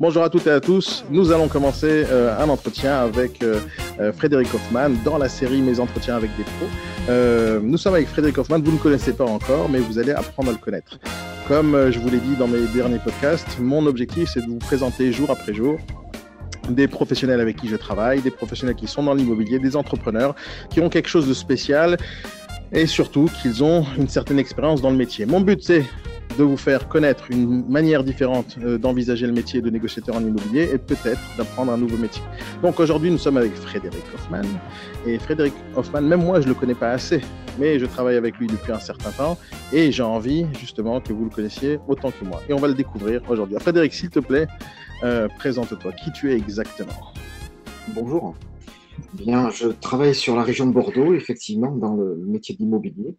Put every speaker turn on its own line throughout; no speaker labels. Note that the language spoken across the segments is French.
Bonjour à toutes et à tous. Nous allons commencer euh, un entretien avec euh, euh, Frédéric Hoffman dans la série Mes entretiens avec des pros. nous sommes avec Frédéric Hoffman. Vous ne connaissez pas encore, mais vous allez apprendre à le connaître. Comme je vous l'ai dit dans mes derniers podcasts, mon objectif c'est de vous présenter jour après jour des professionnels avec qui je travaille, des professionnels qui sont dans l'immobilier, des entrepreneurs qui ont quelque chose de spécial et surtout qu'ils ont une certaine expérience dans le métier. Mon but c'est de vous faire connaître une manière différente euh, d'envisager le métier de négociateur en immobilier et peut-être d'apprendre un nouveau métier. Donc aujourd'hui, nous sommes avec Frédéric Hoffman. Et Frédéric Hoffman, même moi, je ne le connais pas assez, mais je travaille avec lui depuis un certain temps et j'ai envie justement que vous le connaissiez autant que moi. Et on va le découvrir aujourd'hui. Frédéric, s'il te plaît, euh, présente-toi. Qui tu es exactement?
Bonjour. Bien, je travaille sur la région de Bordeaux, effectivement, dans le métier d'immobilier,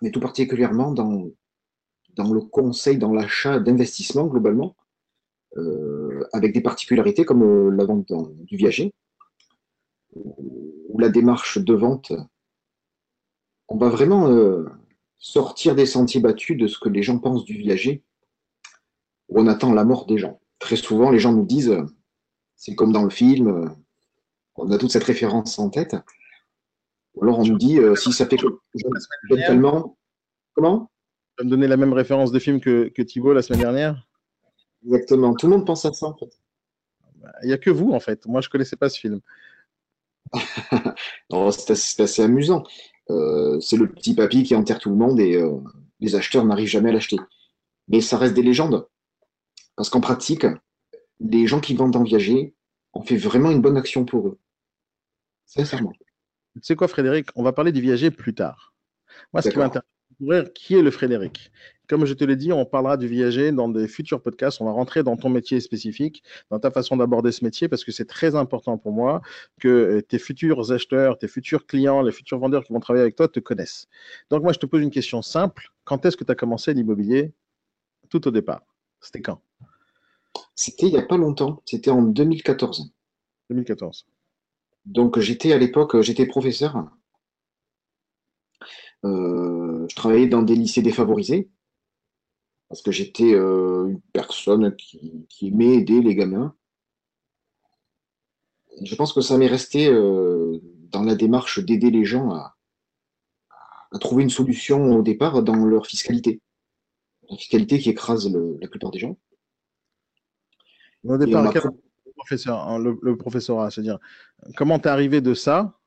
mais tout particulièrement dans dans le conseil, dans l'achat d'investissement globalement, euh, avec des particularités comme euh, la vente du viager, ou la démarche de vente. On va vraiment euh, sortir des sentiers battus de ce que les gens pensent du viager, où on attend la mort des gens. Très souvent, les gens nous disent, c'est comme dans le film, on a toute cette référence en tête. Ou alors on nous dit, si ça fait que tellement.
Me donner la même référence de film que, que Thibaut la semaine dernière
Exactement. Tout le monde pense à ça, en fait.
Il n'y a que vous, en fait. Moi, je ne connaissais pas ce film.
c'est assez, amusant. Euh, c'est le petit papy qui enterre tout le monde et euh, les acheteurs n'arrivent jamais à l'acheter. Mais ça reste des légendes. Parce qu'en pratique, les gens qui vendent en viager, on fait vraiment une bonne action pour eux. Sincèrement.
Tu sais quoi, Frédéric? On va parler du viager plus tard. Moi, ce qui m'intéresse, qui est le Frédéric. Comme je te l'ai dit, on parlera du viager dans des futurs podcasts. On va rentrer dans ton métier spécifique, dans ta façon d'aborder ce métier, parce que c'est très important pour moi que euh, tes futurs acheteurs, tes futurs clients, les futurs vendeurs qui vont travailler avec toi te connaissent. Donc moi, je te pose une question simple. Quand est-ce que tu as commencé l'immobilier? Tout au départ C'était quand?
C'était il n'y a pas longtemps. C'était en 2014.
2014.
Donc j'étais à l'époque, j'étais professeur je travaillais dans des lycées défavorisés parce que j'étais euh, une personne qui, aimait aider les gamins. Je pense que ça m'est resté euh, dans la démarche d'aider les gens à, trouver une solution au départ dans leur fiscalité. La fiscalité qui écrase la plupart des gens.
Au départ, le, professeur, hein, le, le professorat, c'est-à-dire comment tu es arrivé de ça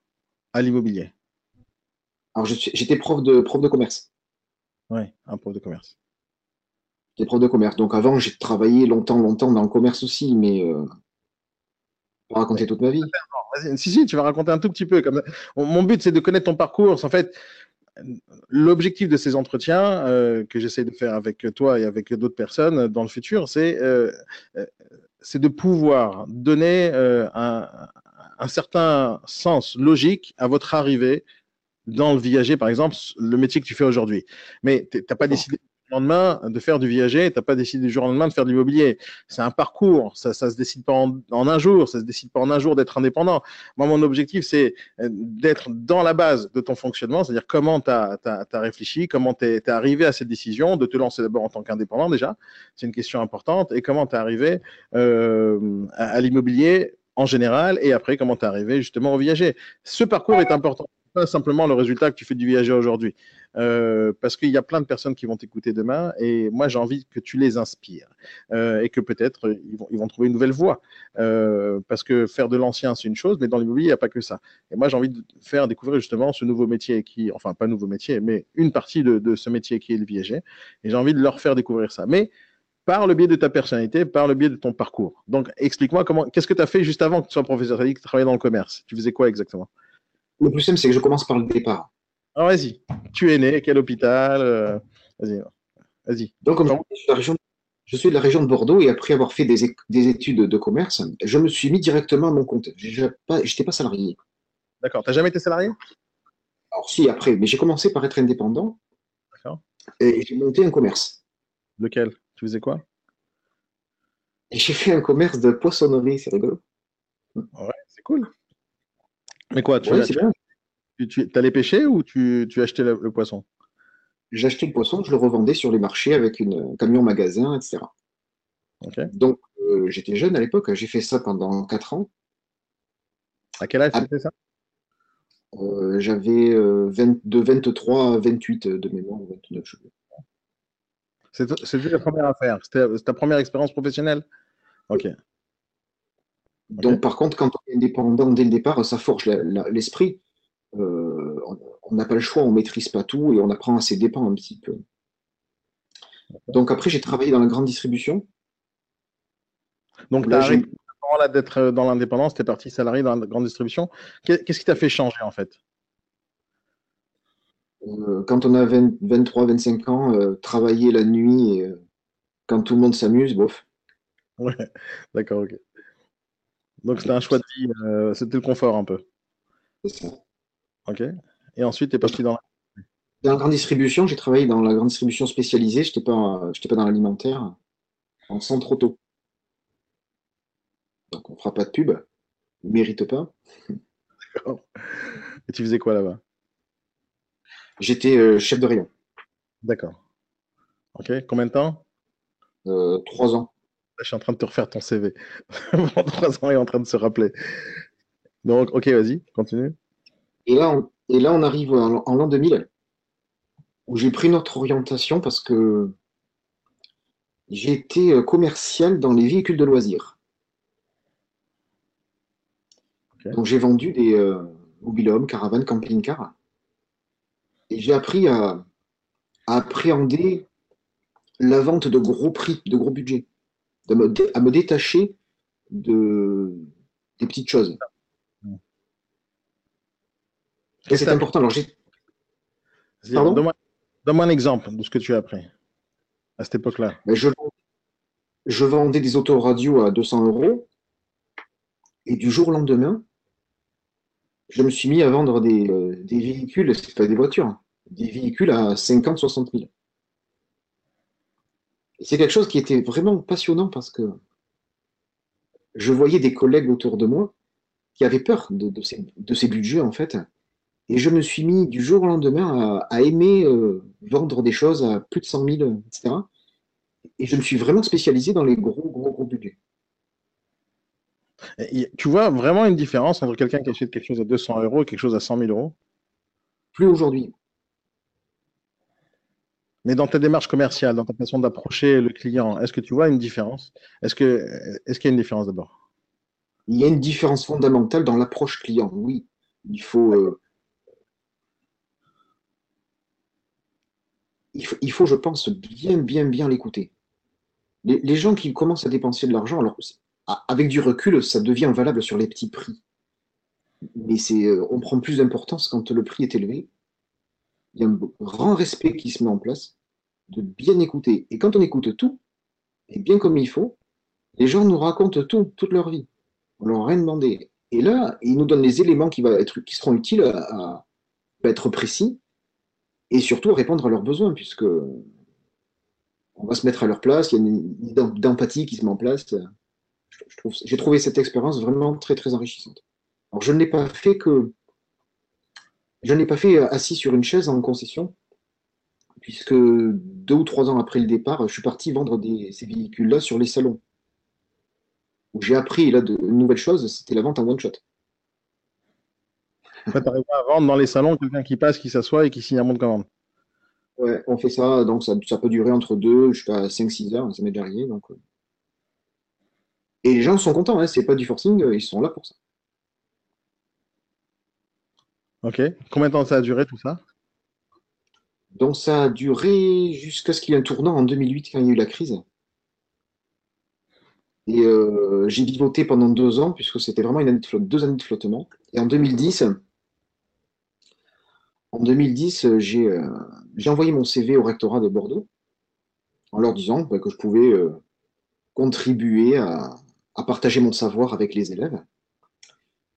à l'immobilier?
Alors, j'étais prof de, prof de commerce.
Oui, un prof de commerce.
J'étais prof de commerce. Donc, avant, j'ai travaillé longtemps, longtemps dans le commerce aussi, mais euh, pas raconter toute ma vie.
Si, si, tu vas raconter un tout petit peu. Comme... Mon but, c'est de connaître ton parcours. En fait, l'objectif de ces entretiens euh, que j'essaie de faire avec toi et avec d'autres personnes dans le futur, c'est euh, euh de pouvoir donner un, un, certain sens logique à votre arrivée dans le viager, par exemple, le métier que tu fais aujourd'hui. Mais tu n'as pas décidé du lendemain de faire du viager, tu n'as pas décidé du jour au lendemain de faire de l'immobilier. C'est un parcours, ça ne se décide pas en, un jour, ça ne se décide pas en un jour d'être indépendant. Moi, mon objectif, c'est euh, d'être dans la base de ton fonctionnement, c'est-à-dire comment tu as, réfléchi, comment tu es, arrivé à cette décision, de te lancer d'abord en tant qu'indépendant déjà, c'est une question importante, et comment tu es arrivé euh, à, à l'immobilier en général, et après comment tu es arrivé justement au viager. Ce parcours est important pas simplement le résultat que tu fais du viager aujourd'hui. Euh, parce qu'il y a plein de personnes qui vont t'écouter demain et moi j'ai envie que tu les inspires euh, et que peut-être ils vont, ils vont trouver une nouvelle voie. Euh, parce que faire de l'ancien c'est une chose, mais dans l'immobilier il n'y a pas que ça. Et moi j'ai envie de faire découvrir justement ce nouveau métier qui, enfin pas nouveau métier, mais une partie de, ce métier qui est le viager et j'ai envie de leur faire découvrir ça. Mais par le biais de ta personnalité, par le biais de ton parcours. Donc, explique-moi comment, qu'est-ce que tu as fait juste avant que tu sois professeur? Tu travaillais dans le commerce. Tu faisais quoi exactement?
Le plus simple, c'est que je commence par le départ.
Alors vas-y, tu es né, quel hôpital euh, Vas-y, vas-y.
Donc, comme je, suis de la région de Bordeaux et après avoir fait des, études de commerce, je me suis mis directement à mon compte. Je n'étais pas, salarié.
D'accord. Tu n'as jamais été salarié?
Alors si, après, mais j'ai commencé par être indépendant. D'accord. Et j'ai monté un commerce.
Lequel? Tu faisais quoi?
J'ai fait un commerce de poissonnerie, c'est rigolo.
Ouais, c'est cool. Mais quoi, tu, allais pêcher ou tu, achetais le, poisson?
J'achetais le poisson, je le revendais sur les marchés avec une, un camion magasin, etc. Donc, euh, j'étais jeune à l'époque, j'ai fait ça pendant 4 ans.
À quel âge
Ah.
c'était ça?
Euh, J'avais euh, 20 de 23 à 28 de mémoire, 29 je.
C'était ta première affaire C'était c'était ta première expérience professionnelle? Ok.
Donc, par contre, quand on est indépendant dès le départ, ça forge l'esprit. Euh, on- n'a pas le choix, on maîtrise pas tout et on apprend à ses dépens un petit peu. Donc après, j'ai travaillé dans la grande distribution.
Donc, tu
Là,
as
j'ai-
d'être euh, dans l'indépendance, tu es parti salarié dans la grande distribution. Qu'est- Qu'est-ce qui t'a fait changer en fait?
Euh, quand on a 20 23, 25 ans, euh, travailler la nuit, et, quand tout le monde s'amuse, bof.
Ouais, d'accord, ok. Donc, c'était un choix de vie, euh, c'était le confort un peu.
C'est ça.
Ok. Et ensuite, tu es parti dans la...
Dans la grande distribution, j'ai travaillé dans la grande distribution spécialisée. Je n'étais pas, pas dans l'alimentaire, en centre auto. Donc on fera pas de pub, on mérite pas.
Et tu faisais quoi là-bas?
J'étais euh, chef de rayon,
D'accord. Ok. Combien de temps?
Euh, trois ans.
Je suis en train de te refaire ton CV. Pendant trois ans, il est en train de se rappeler. Donc, ok, vas-y, continue.
Et là, on, et là, on arrive en, en l'an 2000, où j'ai pris notre orientation parce que j'ai été euh, commercial dans les véhicules de loisirs. Donc j'ai vendu des euh, mobil-homes, caravanes, camping-cars. Et j'ai appris à, à appréhender la vente de gros prix, de gros budgets, de me dé- à me détacher de, des petites choses. Et c'est important. Alors
Donne-moi donne-moi un exemple de ce que tu as appris à cette époque-là.
Je, je vendais des autoradios à 200 euros et du jour au lendemain, je me suis mis à vendre des, euh, des véhicules, pas des voitures, hein, des véhicules à 50, 60 000. C'est quelque chose qui était vraiment passionnant parce que je voyais des collègues autour de moi qui avaient peur de, de ces, de ces budgets en fait. Et je me suis mis du jour au lendemain à, à aimer euh, vendre des choses à plus de 100 000, etc. Et je me suis vraiment spécialisé dans les gros, gros, gros budgets.
Et Tu vois vraiment une différence entre quelqu'un qui achète quelque chose à 200 euros et quelque chose à 100 000 euros?
Plus aujourd'hui.
Mais dans ta démarche commerciale, dans ta façon d'approcher le client, est-ce que tu vois une différence? Est-ce qu'il y a une différence d'abord?
Il y a une différence fondamentale dans l'approche client. Oui, il faut, euh, il faut, il faut, je pense, bien, bien, bien l'écouter. Les, les gens qui commencent à dépenser de l'argent, alors avec du recul, ça devient valable sur les petits prix. Mais euh, on prend plus d'importance quand le prix est élevé. Il y a un grand respect qui se met en place, de bien écouter. Et quand on écoute tout, et bien comme il faut, les gens nous racontent tout, toute leur vie. On leur a rien demandé. Et là, ils nous donnent les éléments qui, va être, qui seront utiles à, être précis et surtout à répondre à leurs besoins, puisque on va se mettre à leur place, il y a une idée d'empathie qui se met en place. J'ai trouvé cette expérience vraiment très très enrichissante. Alors je ne pas fait que je ne l'ai pas fait assis sur une chaise en concession, puisque deux ou trois ans après le départ, je suis parti vendre des- ces véhicules-là sur les salons. Où j'ai appris là de nouvelles choses, c'était la vente en one shot.
En fait, tu arrives à vendre dans les salons quelqu'un qui passe, qui s'assoit et qui signe un bon de commande.
Ouais, on fait ça, donc ça, ça peut durer entre deux, je sais pas, 5-6 heures, ça m'est déjà arrivé. Donc. Et les gens sont contents, hein, c'est pas du forcing, euh, ils sont là pour ça.
Ok. Combien de temps ça a duré tout ça?
Donc ça a duré jusqu'à ce qu'il y ait un tournant en 2008 quand il y a eu la crise. Et euh, j'ai vivoté pendant deux ans, puisque c'était vraiment deux années de flottement. Et en 2010, en 2010, euh, j'ai envoyé mon CV au rectorat de Bordeaux en leur disant bah, que je pouvais euh, contribuer à, à partager mon savoir avec les élèves.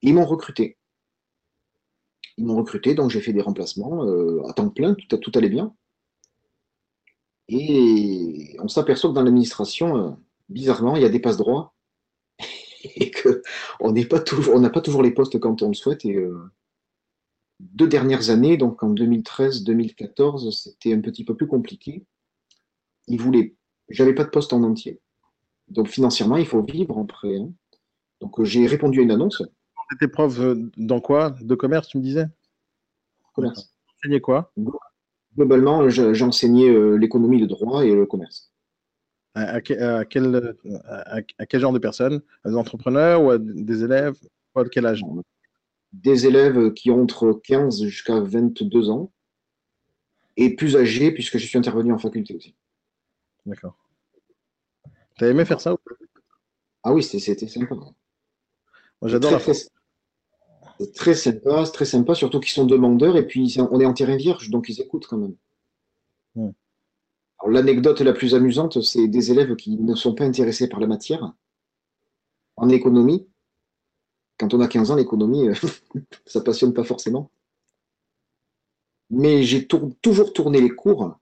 Ils m'ont recruté. Ils m'ont recruté, donc j'ai fait des remplacements euh, à temps plein, tout, allait bien. Et on s'aperçoit que dans l'administration, euh, bizarrement, il y a des passe-droits et que on n'est pas n'a pas toujours les postes quand on le souhaite. Et euh, deux dernières années, donc en 2013-2014, c'était un petit peu plus compliqué. Ils voulaient, j'avais pas de poste en entier. Donc financièrement, il faut vivre après. Hein. Donc j'ai répondu à une annonce.
Tu étais prof dans quoi? De commerce, tu me disais?
Commerce.
Tu enseignais quoi?
Globalement, j'enseignais l'économie, le droit et le commerce.
À, quel, à, quel, genre de personnes? Des entrepreneurs ou des élèves? À quel âge?
Des élèves qui ont entre 15 jusqu'à 22 ans et plus âgés, puisque je suis intervenu en faculté aussi.
D'accord. Tu as aimé faire ça ou
Ah oui, c'était sympa. Moi,
j'adore la
C'est très sympa, très sympa, surtout qu'ils sont demandeurs et puis on est en terrain vierge, donc ils écoutent quand même. L'anecdote la plus amusante, c'est des élèves qui ne sont pas intéressés par la matière en économie. Quand on a 15 ans, l'économie, ça passionne pas forcément. Mais j'ai toujours tourné les cours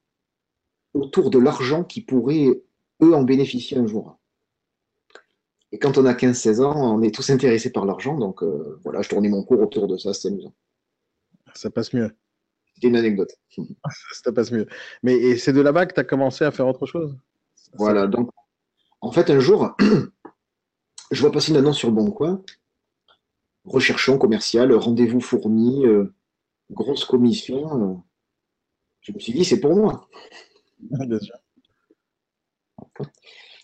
autour de l'argent qui pourrait, eux, en bénéficier un jour. Et quand on a 15-16 ans, on est tous intéressés par l'argent, donc euh, voilà, je tournais mon cours autour de ça, c'est amusant.
Ça passe mieux.
C'était une anecdote.
ça passe mieux. Mais c'est de là-bas que tu as commencé à faire autre chose?
Voilà, donc en fait, un jour, je vois passer une annonce sur Bon Coin. Recherchons commercial, rendez-vous fourni, euh, grosse commission. Euh. je me suis dit, c'est pour moi. Bien sûr.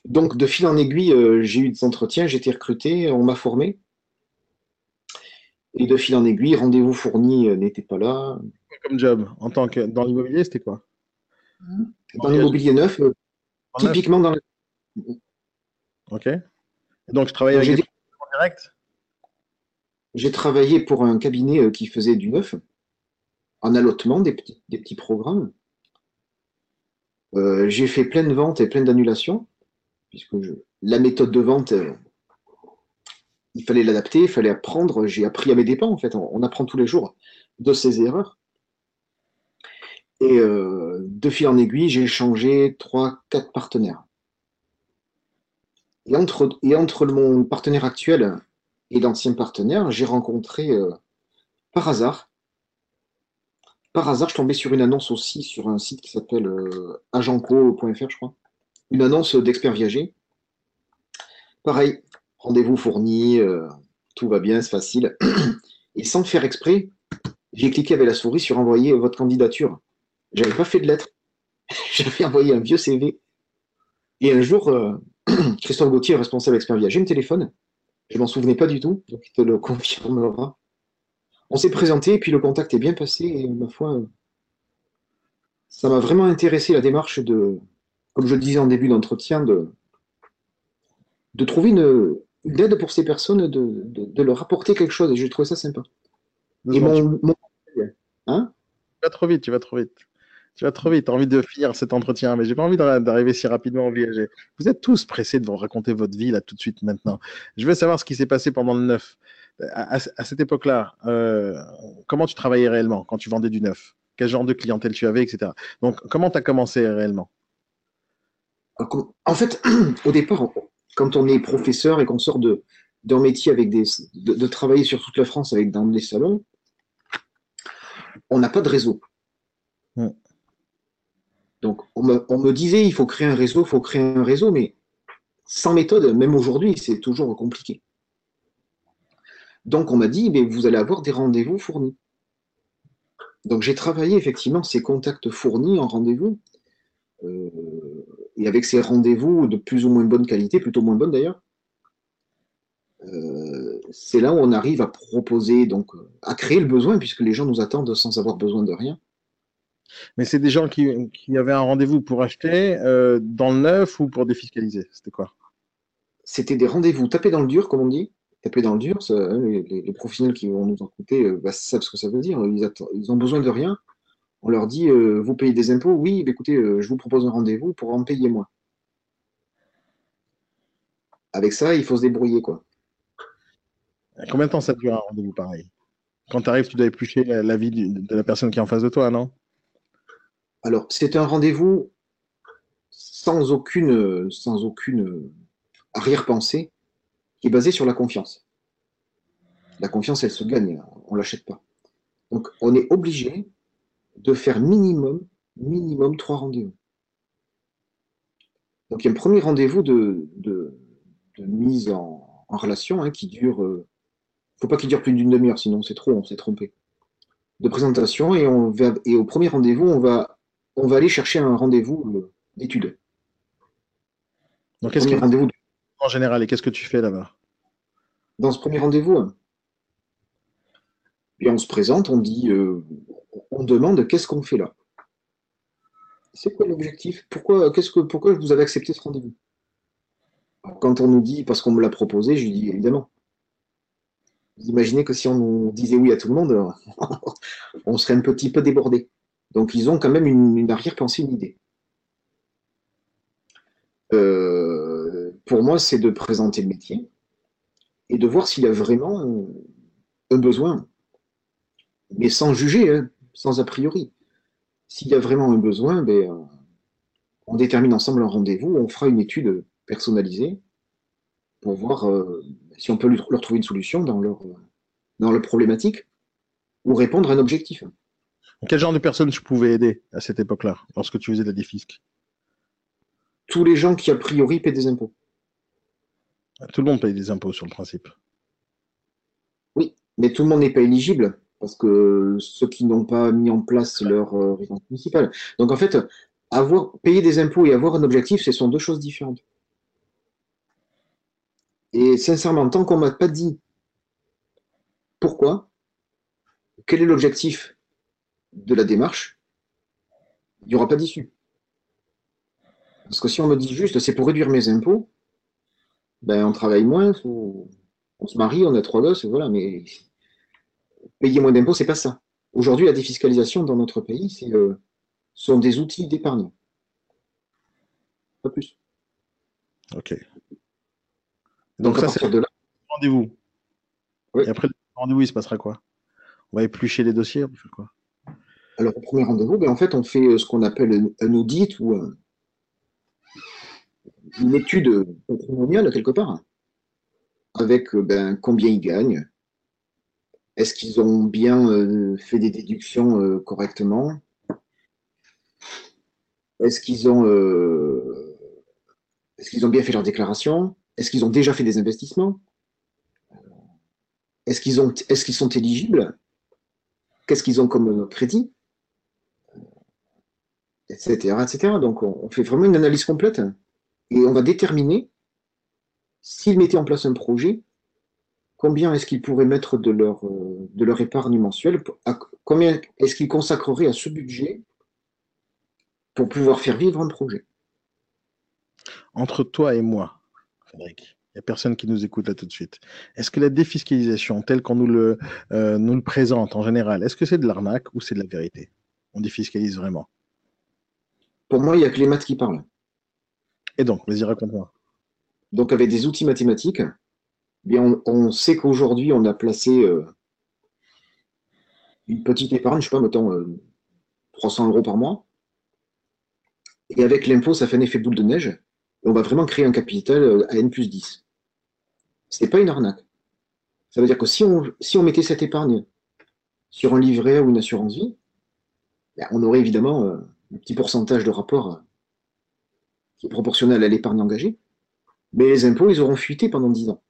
Donc, de fil en aiguille, euh, j'ai eu des entretiens, j'ai été recruté, on m'a formé. Et de fil en aiguille, rendez-vous fourni n'était pas là
comme job en tant que dans l'immobilier, c'était quoi?
Dans l'immobilier neuf, euh, typiquement dans
Ok. Donc je travaillais avec en direct
J'ai travaillé pour un cabinet euh, qui faisait du neuf, en allotement, des petits, des petits programmes. Euh, j'ai fait plein de ventes et plein d'annulations, puisque la méthode de vente, il fallait l'adapter, il fallait apprendre. J'ai appris à mes dépens, en fait. on apprend tous les jours de ses erreurs. Et euh, de fil en aiguille, j'ai changé trois, quatre partenaires. Et entre, et mon partenaire actuel et l'ancien partenaire, j'ai rencontré euh, par hasard, par hasard, je tombais sur une annonce aussi sur un site qui s'appelle euh, agentco.fr, je crois. Une annonce d'expert viager. Pareil, rendez-vous fourni, tout va bien, c'est facile. Et sans faire exprès, j'ai cliqué avec la souris sur envoyer votre candidature. J'avais pas fait de lettre. J'avais envoyé un vieux CV. Et un jour, euh, Christophe Gauthier, responsable expert j'ai me téléphone. Je m'en souvenais pas du tout, donc il te le confirmera. On s'est présenté, puis le contact est bien passé, et ma foi, ça m'a vraiment intéressé la démarche de, comme je le disais en début d'entretien, de, de trouver une, aide pour ces personnes, de, leur apporter quelque chose, et j'ai trouvé ça sympa.
Et mon, Hein? Tu vas trop vite, tu vas trop vite. Tu vas trop vite, tu as envie de finir cet entretien, mais j'ai pas envie d'arriver si rapidement au viager. Vous êtes tous pressés de vous raconter votre vie là tout de suite maintenant. Je veux savoir ce qui s'est passé pendant le neuf. À, cette époque-là, euh, comment tu travaillais réellement quand tu vendais du neuf? Quel genre de clientèle tu avais, etc. Donc, comment tu as commencé réellement?
En fait, au départ, quand on est professeur et qu'on sort d'un métier avec des, de, travailler sur toute la France avec dans des salons, on n'a pas de réseau. Donc, on me, disait, il faut créer un réseau, il faut créer un réseau, mais sans méthode, même aujourd'hui, c'est toujours compliqué. Donc, on m'a dit, mais vous allez avoir des rendez-vous fournis. Donc, j'ai travaillé effectivement ces contacts fournis en rendez-vous. Euh, et avec ces rendez-vous de plus ou moins bonne qualité, plutôt moins bonne d'ailleurs, euh, c'est là où on arrive à proposer, donc à créer le besoin, puisque les gens nous attendent sans avoir besoin de rien.
Mais c'est des gens qui, avaient un rendez-vous pour acheter euh, dans le neuf ou pour défiscaliser C'était quoi?
C'était des rendez-vous tapés dans le dur, comme on dit. Taper dans le dur, hein, les, professionnels qui vont nous écouter euh, bah, savent ce que ça veut dire. Ils, ont besoin de rien. On leur dit euh, Vous payez des impôts Oui, bah, écoutez, je vous propose un rendez-vous pour en payer moins. Avec ça, il faut se débrouiller. quoi.
Combien de temps ça dure un rendez-vous pareil? Quand tu arrives, tu dois éplucher la, vie de la personne qui est en face de toi, non?
Alors, c'est un rendez-vous sans aucune, sans aucune arrière-pensée qui est basé sur la confiance. La confiance, elle se gagne, on ne l'achète pas. Donc, on est obligé de faire minimum, minimum trois rendez-vous. Donc, il y a un premier rendez-vous de, de, mise en, relation hein, qui dure. Euh, faut pas qu'il dure plus d'une demi-heure, sinon c'est trop, on s'est trompé. De présentation et, on va, et au premier rendez-vous, on va, on va aller chercher un rendez-vous euh, d'études.
Donc, qu'est-ce rendez-vous en général et qu'est-ce que tu fais là-bas?
Dans ce premier rendez-vous, hein, on se présente, on dit, euh, on demande qu'est-ce qu'on fait là? C'est quoi l'objectif? Pourquoi, qu'est-ce que, pourquoi vous avez accepté ce rendez-vous? Quand on nous dit parce qu'on me l'a proposé, je lui dis évidemment. Vous imaginez que si on nous disait oui à tout le monde, on serait un petit peu débordé. Donc ils ont quand même une, arrière-pensée, une idée. Euh, pour moi, c'est de présenter le métier et de voir s'il y a vraiment un besoin mais sans juger, hein, sans a priori. S'il y a vraiment un besoin, ben, euh, on détermine ensemble un rendez-vous, on fera une étude personnalisée pour voir euh, si on peut leur trouver une solution dans leur, dans leur problématique ou répondre à un objectif.
Quel genre de personnes tu pouvais aider à cette époque-là, lorsque tu faisais de la défisque
Tous les gens qui, a priori, paient des impôts.
Tout le monde paye des impôts sur le principe.
Oui, mais tout le monde n'est pas éligible parce que ceux qui n'ont pas mis en place leur euh, résidence municipale. Donc en fait, avoir payer des impôts et avoir un objectif, ce sont deux choses différentes. Et sincèrement, tant qu'on m'a pas dit pourquoi, quel est l'objectif de la démarche, il n'y aura pas d'issue. Parce que si on me dit juste c'est pour réduire mes impôts, ben on travaille moins, on se marie, on a trois gosses, voilà, mais payer moins d'impôts, c'est pas ça. Aujourd'hui, la défiscalisation dans notre pays, c'est, euh, sont des outils d'épargne. Pas plus.
Ok.
Donc, à partir de là.
Rendez-vous. Et après le rendez-vous, il se passera quoi? On va éplucher les dossiers, on quoi?
Alors, au premier rendez-vous, ben, en fait, on fait euh, ce qu'on appelle un audit ou une étude patrimoniale, quelque part, avec euh, ben, combien ils gagnent, est-ce qu'ils ont bien euh, fait des déductions euh, correctement? Est-ce qu'ils ont, euh, est qu'ils ont bien fait leur déclaration? Est-ce qu'ils ont déjà fait des investissements? Est-ce est-ce qu'ils sont éligibles? Qu'est-ce qu'ils ont comme crédit? Etc. etc. Donc on, fait vraiment une analyse complète et on va déterminer s'ils mettaient en place un projet combien est-ce qu'ils pourraient mettre de leur, euh, de leur épargne mensuelle Combien est-ce qu'ils consacreraient à ce budget pour pouvoir faire vivre un projet?
Entre toi et moi, Frédéric, il n'y a personne qui nous écoute là tout de suite. Est-ce que la défiscalisation, telle qu'on nous le, euh, nous le présente en général, est-ce que c'est de l'arnaque ou c'est de la vérité? On défiscalise vraiment
Pour moi, il n'y a que les maths qui parlent.
Et donc, vas-y, raconte-moi.
Donc, avec des outils mathématiques, on, sait qu'aujourd'hui, on a placé euh, une petite épargne, je sais pas, mettons 300 euh, euros par mois. Et avec l'impôt, ça fait un effet boule de neige. Et on va vraiment créer un capital euh, à N plus 10. Ce n'est pas une arnaque. Ça veut dire que si on, si on mettait cette épargne sur un livret ou une assurance vie, ben, on aurait évidemment un petit pourcentage de rapport qui est proportionnel à l'épargne engagée. Mais les impôts, ils auront fuité pendant 10 ans.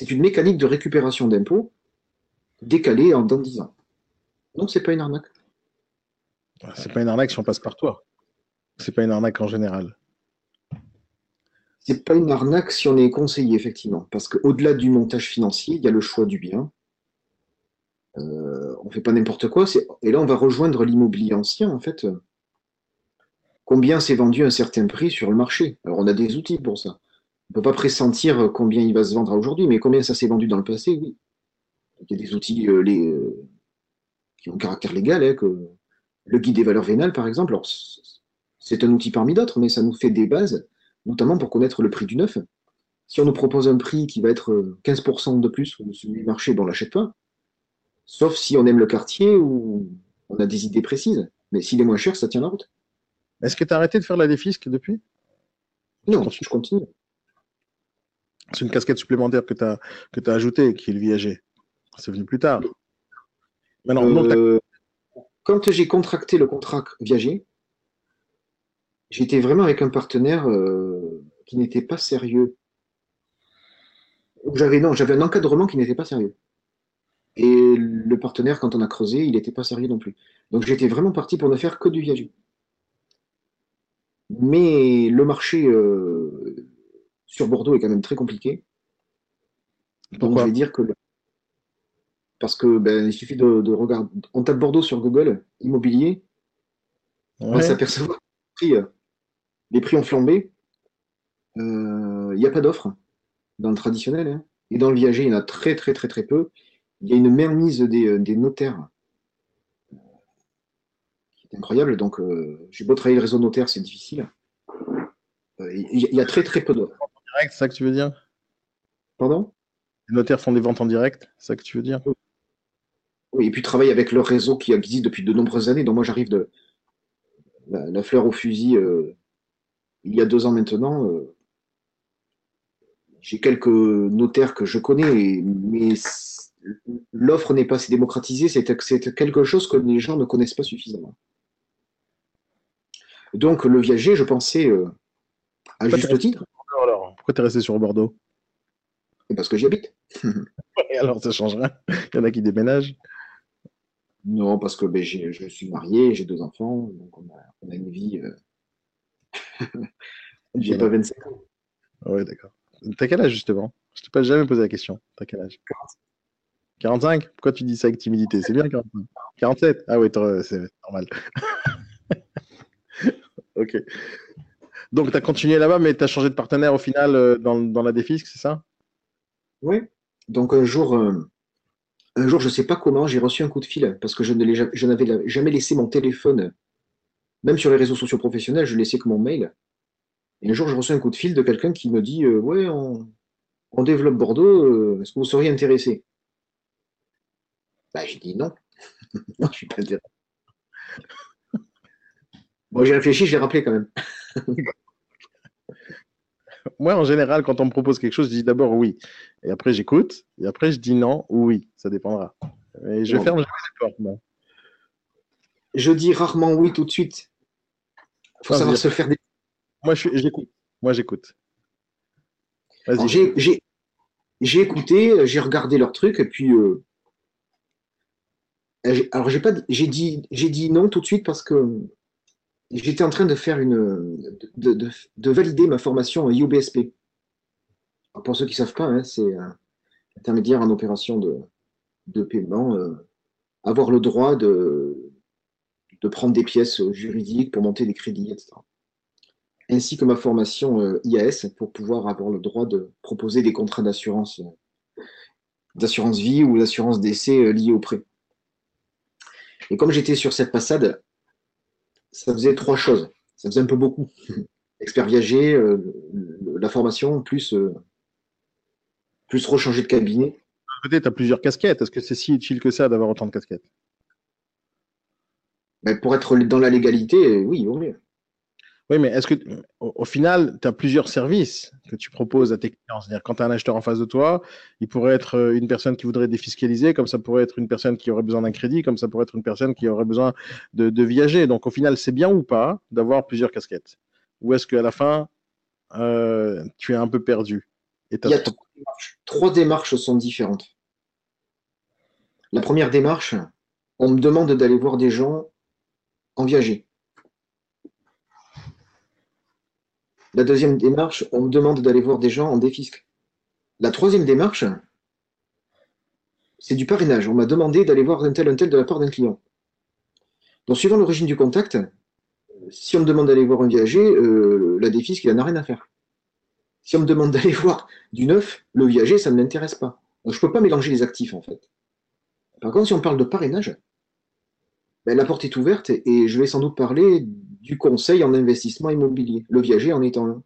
C'est une mécanique de récupération d'impôts décalée en dans 10 ans. Donc, c'est pas une arnaque.
C'est pas une arnaque si on passe par toi. C'est pas une arnaque en général.
C'est pas une arnaque si on est conseillé, effectivement. Parce qu'au-delà du montage financier, il y a le choix du bien. Euh, on ne fait pas n'importe quoi. Et là, on va rejoindre l'immobilier ancien, en fait. Combien s'est vendu à un certain prix sur le marché? Alors, on a des outils pour ça on ne peut pas pressentir combien il va se vendre aujourd'hui, mais combien ça s'est vendu dans le passé, oui. Il y a des outils euh, euh, qui ont caractère légal, hein, que le guide des valeurs vénales, par exemple. c'est un outil parmi d'autres, mais ça nous fait des bases, notamment pour connaître le prix du neuf. Si on nous propose un prix qui va être 15% euh, de plus que celui du marché, bon, on ne l'achète pas. Sauf si on aime le quartier ou on a des idées précises. Mais s'il est moins cher, ça tient la route.
Est-ce que tu as arrêté de faire la défisque depuis?
Non, je continue.
C'est une casquette supplémentaire que tu as, que ajoutée, qui est le viager. C'est venu plus tard.
Euh, quand j'ai contracté le contrat viager, j'étais vraiment avec un partenaire euh, qui n'était pas sérieux. J'avais non, un encadrement qui n'était pas sérieux. Et le partenaire, quand on a creusé, il n'était pas sérieux non plus. Donc j'étais vraiment parti pour ne faire que du viager. Mais le marché euh, sur Bordeaux est quand même très compliqué. Donc je vais dire que parce que ben, il suffit de, regarder. On tape Bordeaux sur Google, immobilier, on va s'apercevoir que euh, les prix ont flambé. Euh, il n'y a pas d'offres dans le traditionnel. Hein. Et dans le viager, il y en a très très très très peu. Il y a une mainmise des, des notaires incroyable. Donc, euh, j'ai beau travailler le réseau notaire, c'est difficile. Euh, il y, a très très peu d'offres.
Direct, c'est ça que tu veux dire?
Pardon?
Les notaires font des ventes en direct, c'est ça que tu veux dire?
Oui, et puis travailler avec leur réseau qui existe depuis de nombreuses années. Donc, moi, j'arrive de la, fleur au fusil euh, il y a deux ans maintenant. j'ai quelques notaires que je connais, mais l'offre n'est pas assez démocratisée. C'est quelque chose que les gens ne connaissent pas suffisamment. Donc le viager, je pensais, euh, à juste titre.
Alors, pourquoi tu es resté sur Bordeaux?
Parce que j'y habite.
alors ça change rien. Il y en a qui déménagent.
Non, parce que ben, je suis marié, j'ai deux enfants, donc on a, une vie. Euh... j'ai pas 25 ans.
Oui, d'accord. T'as quel âge justement? Je t'ai pas jamais posé la question. T'as quel âge? 45 Pourquoi tu dis ça avec timidité? C'est bien 45 47 Ah oui, c'est normal. ok. Donc, tu as continué là-bas, mais tu as changé de partenaire au final euh, dans, la défisque, c'est ça?
Oui. Donc, un jour, euh, un jour je ne sais pas comment, j'ai reçu un coup de fil parce que je n'avais jamais laissé mon téléphone, même sur les réseaux sociaux professionnels, je laissais que mon mail. Et un jour, je reçois un coup de fil de quelqu'un qui me dit euh, Ouais, on, développe Bordeaux, est-ce que vous seriez intéressé? Bah, J'ai dit non. non, je suis pas intéressé. Bon, j'ai réfléchi, je l'ai rappelé quand même.
Moi, en général, quand on me propose quelque chose, je dis d'abord oui. Et après, j'écoute. Et après, je dis non ou oui. Ça dépendra. Et je ferme les portes,
Je dis rarement oui tout de suite. Il faut savoir se faire des.
Moi, j'écoute. Moi, j'écoute.
J'ai écouté, j'ai regardé leur truc, et puis. Euh, alors, j'ai pas, j'ai dit, j'ai dit non tout de suite parce que j'étais en train de faire une, de, valider ma formation IOBSP. pour ceux qui ne savent pas, hein, c'est un intermédiaire en opération de, paiement, euh, avoir le droit de, prendre des pièces juridiques pour monter des crédits, etc. Ainsi que ma formation euh, IAS pour pouvoir avoir le droit de proposer des contrats d'assurance d'assurance vie ou d'assurance décès euh, liés au prêt. Et comme j'étais sur cette passade, ça faisait trois choses. Ça faisait un peu beaucoup. Expert viager, euh, la formation, plus, euh, plus rechanger de cabinet.
Peut-être tu as plusieurs casquettes. Est-ce que c'est si utile que ça d'avoir autant de casquettes?
Ben, Pour être dans la légalité, oui, vaut mieux.
Oui, mais est-ce que au, final, tu as plusieurs services que tu proposes à tes clients C'est-à-dire, quand tu as un acheteur en face de toi, il pourrait être euh, une personne qui voudrait défiscaliser, comme ça pourrait être une personne qui aurait besoin d'un crédit, comme ça pourrait être une personne qui aurait besoin de, viager. Donc, au final, c'est bien ou pas d'avoir plusieurs casquettes? Ou est-ce qu'à la fin, euh, tu es un peu perdu
Il y a trois démarches. trois démarches sont différentes. La première démarche, on me demande d'aller voir des gens en viager. La deuxième démarche, on me demande d'aller voir des gens en défisque. La troisième démarche, c'est du parrainage. On m'a demandé d'aller voir un tel, un tel de la part d'un client. Donc, suivant l'origine du contact, si on me demande d'aller voir un viager, euh, la défisque, il n'en a rien à faire. Si on me demande d'aller voir du neuf, le viager, ça ne m'intéresse pas. Donc, je ne peux pas mélanger les actifs, en fait. Par contre, si on parle de parrainage, ben, la porte est ouverte et je vais sans doute parler du conseil en investissement immobilier, le viager en étant là.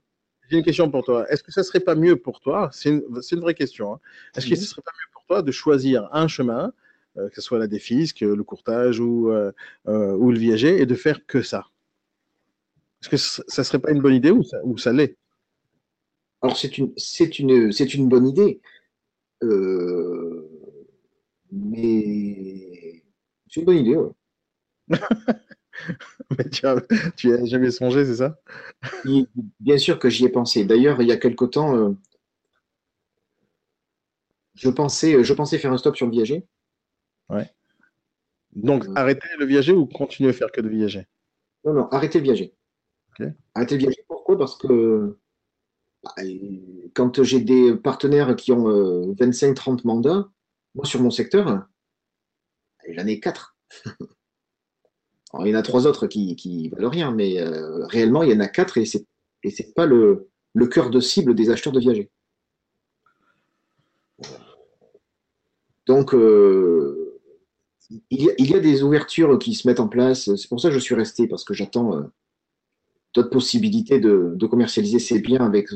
J'ai une question pour toi. Est-ce que ça ne serait pas mieux pour toi, c'est une, vraie question, hein. est-ce que ce ne serait pas mieux pour toi de choisir un chemin, euh, que ce soit la défisque, le courtage ou, euh, euh, ou le viager, et de faire que ça? Est-ce que ça ne serait pas une bonne idée ou ça, ou ça l'est?
Alors c'est une, une, une bonne idée, mais c'est une bonne idée, oui.
Mais tu as, tu as jamais songé, c'est ça?
Bien sûr que j'y ai pensé. D'ailleurs, il y a quelque temps, euh, je, pensais, je pensais faire un stop sur le viager.
Ouais. Donc, euh. arrêter le viager ou continuer à faire que de viager?
Non, non, arrêter le viager. Arrêter le viager, pourquoi? Parce que bah, quand j'ai des partenaires qui ont 25-30 euh, mandats, moi sur mon secteur, j'en ai 4. il y en a trois autres qui, valent rien, mais euh, réellement, il y en a quatre et c'est et c'est pas le, cœur de cible des acheteurs de viagers. Donc, euh, il, y a, des ouvertures qui se mettent en place. C'est pour ça que je suis resté, parce que j'attends euh, d'autres possibilités de, commercialiser ces biens avec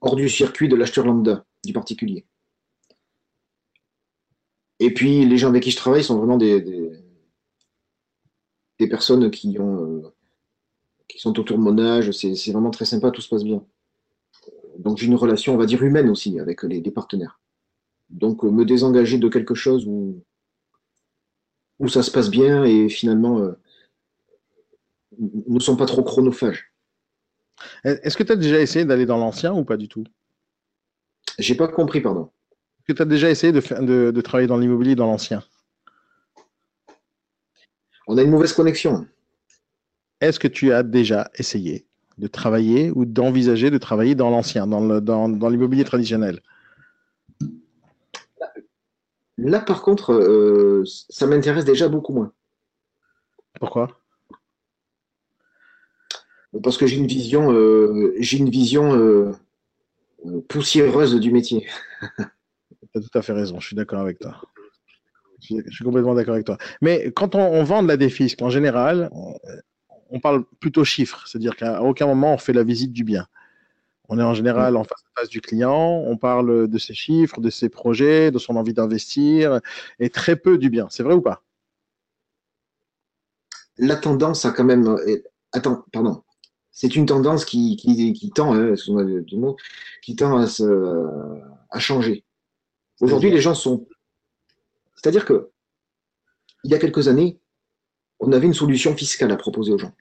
hors du circuit de l'acheteur lambda, du particulier. Et puis, les gens avec qui je travaille sont vraiment des personnes qui ont euh, qui sont autour de mon âge. C'est vraiment très sympa, tout se passe bien. Donc j'ai une relation, on va dire, humaine aussi avec les, partenaires. Donc euh, me désengager de quelque chose où, où ça se passe bien et finalement euh, ne sont pas trop chronophages.
Est-ce que tu as déjà essayé d'aller dans l'ancien ou pas du tout?
J'ai pas compris, pardon.
Est-ce que tu as déjà essayé de, de travailler dans l'immobilier dans l'ancien?
On a une mauvaise connexion.
Est-ce que tu as déjà essayé de travailler ou d'envisager de travailler dans l'ancien, dans l'immobilier traditionnel?
Là, par contre, euh, ça m'intéresse déjà beaucoup moins.
Pourquoi?
Parce que j'ai une vision, euh, j'ai une vision euh, poussiéreuse du métier.
tu as tout à fait raison, je suis d'accord avec toi. Je suis complètement d'accord avec toi. Mais quand on, vend de la défisque, en général, on, parle plutôt chiffres. C'est-à-dire qu'à aucun moment, on fait la visite du bien. On est en général en face à face du client, on parle de ses chiffres, de ses projets, de son envie d'investir, et très peu du bien. C'est vrai ou pas?
La tendance a quand même. Euh, attends, pardon. C'est une tendance qui, qui, tend, hein, du mot, qui tend à, à changer. Aujourd'hui, les gens sont c'est-à-dire que, il y a quelques années, on avait une solution fiscale à proposer aux gens.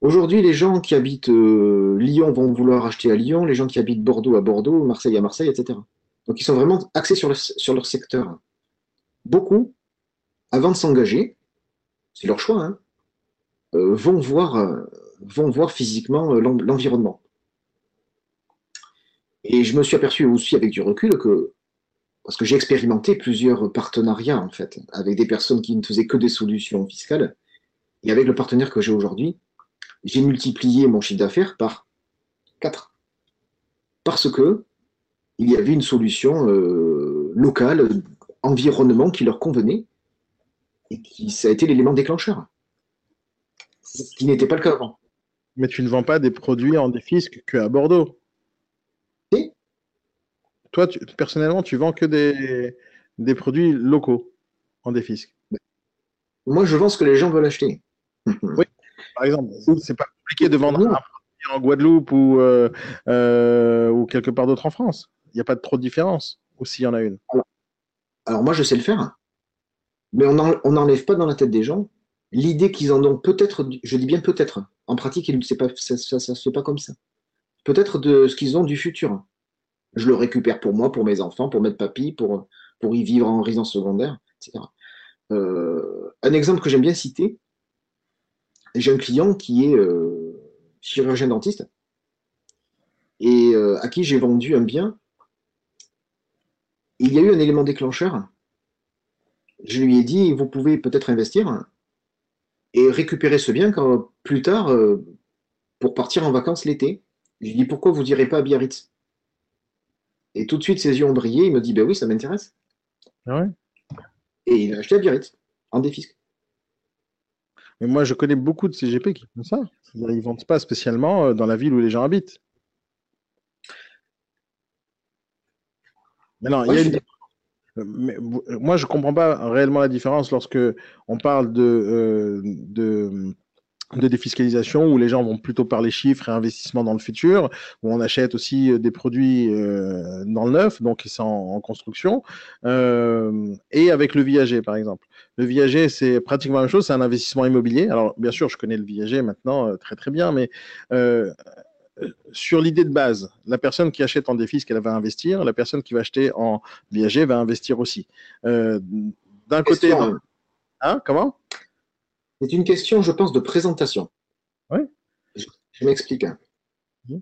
Aujourd'hui, les gens qui habitent euh, Lyon vont vouloir acheter à Lyon, les gens qui habitent Bordeaux à Bordeaux, Marseille à Marseille, etc. Donc, ils sont vraiment axés sur, leur secteur. Beaucoup, avant de s'engager, c'est leur choix, hein, euh, vont, voir, euh, vont voir physiquement l'environnement. Et je me suis aperçu aussi avec du recul que parce que j'ai expérimenté plusieurs partenariats en fait avec des personnes qui ne faisaient que des solutions fiscales. Et avec le partenaire que j'ai aujourd'hui, j'ai multiplié mon chiffre d'affaires par 4. Parce que il y avait une solution euh, locale, environnement qui leur convenait et qui ça a été l'élément déclencheur. Ce qui n'était pas le cas avant.
Mais tu ne vends pas des produits en défisque qu'à Bordeaux. Toi, personnellement, tu vends que des, des produits locaux en défisque.
Moi, je vends ce que les gens veulent acheter.
oui, par exemple, c'est pas compliqué de vendre un produit en Guadeloupe ou, euh, euh, ou quelque part d'autre en France. Il n'y a pas trop de différence, ou s'il y en a une.
Alors, moi, je sais le faire, mais on n'enlève pas dans la tête des gens l'idée qu'ils en ont peut-être, je dis bien peut-être, en pratique, pas, ça ne se fait pas comme ça. Peut-être de ce qu'ils ont du futur je le récupère pour moi, pour mes enfants, pour mettre papy, pour, y vivre en résidence secondaire, etc. Euh, un exemple que j'aime bien citer, j'ai un client qui est euh, chirurgien dentiste et euh, à qui j'ai vendu un bien. Il y a eu un élément déclencheur. Je lui ai dit, vous pouvez peut-être investir et récupérer ce bien plus tard pour partir en vacances l'été. Je lui ai dit, pourquoi vous n'irez pas à Biarritz? Et tout de suite, ses yeux ont brillé. Il me dit Ben oui, ça m'intéresse.
Ah
et il a acheté à Biarritz, en défisque.
Mais moi, je connais beaucoup de CGP qui font ça. Ils ne vendent pas spécialement euh, dans la ville où les gens habitent. Mais non, il y a une... moi, je ne comprends pas réellement la différence lorsque on parle de, euh, de de défiscalisation où les gens vont plutôt parler chiffres et investissement dans le futur, où on achète aussi euh, des produits euh, dans le neuf, donc c'est en, en, construction, euh, et avec le viager par exemple. Le viager, c'est pratiquement la même chose, c'est un investissement immobilier. Alors bien sûr, je connais le viager maintenant euh, très très bien, mais sur l'idée de base, la personne qui achète en défisque, elle va investir, la personne qui va acheter en viager va investir aussi. D'un côté, hein, comment?
C'est une question, je pense, de présentation.
Oui.
Je, je m'explique. Mmh.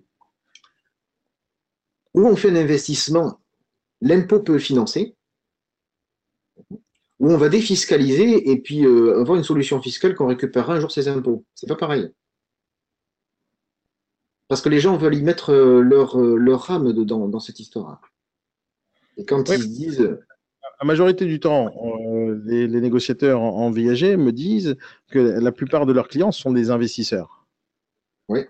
Où on fait un investissement, l'impôt peut le financer. Où on va défiscaliser et puis euh, avoir une solution fiscale qu'on récupérera un jour ses impôts. C'est pas pareil. Parce que les gens veulent y mettre euh, leur, euh, leur âme dedans, dans cette histoire. Et quand oui. ils disent
la majorité du temps, euh, les, les, négociateurs en, en, viager me disent que la plupart de leurs clients sont des investisseurs.
Oui.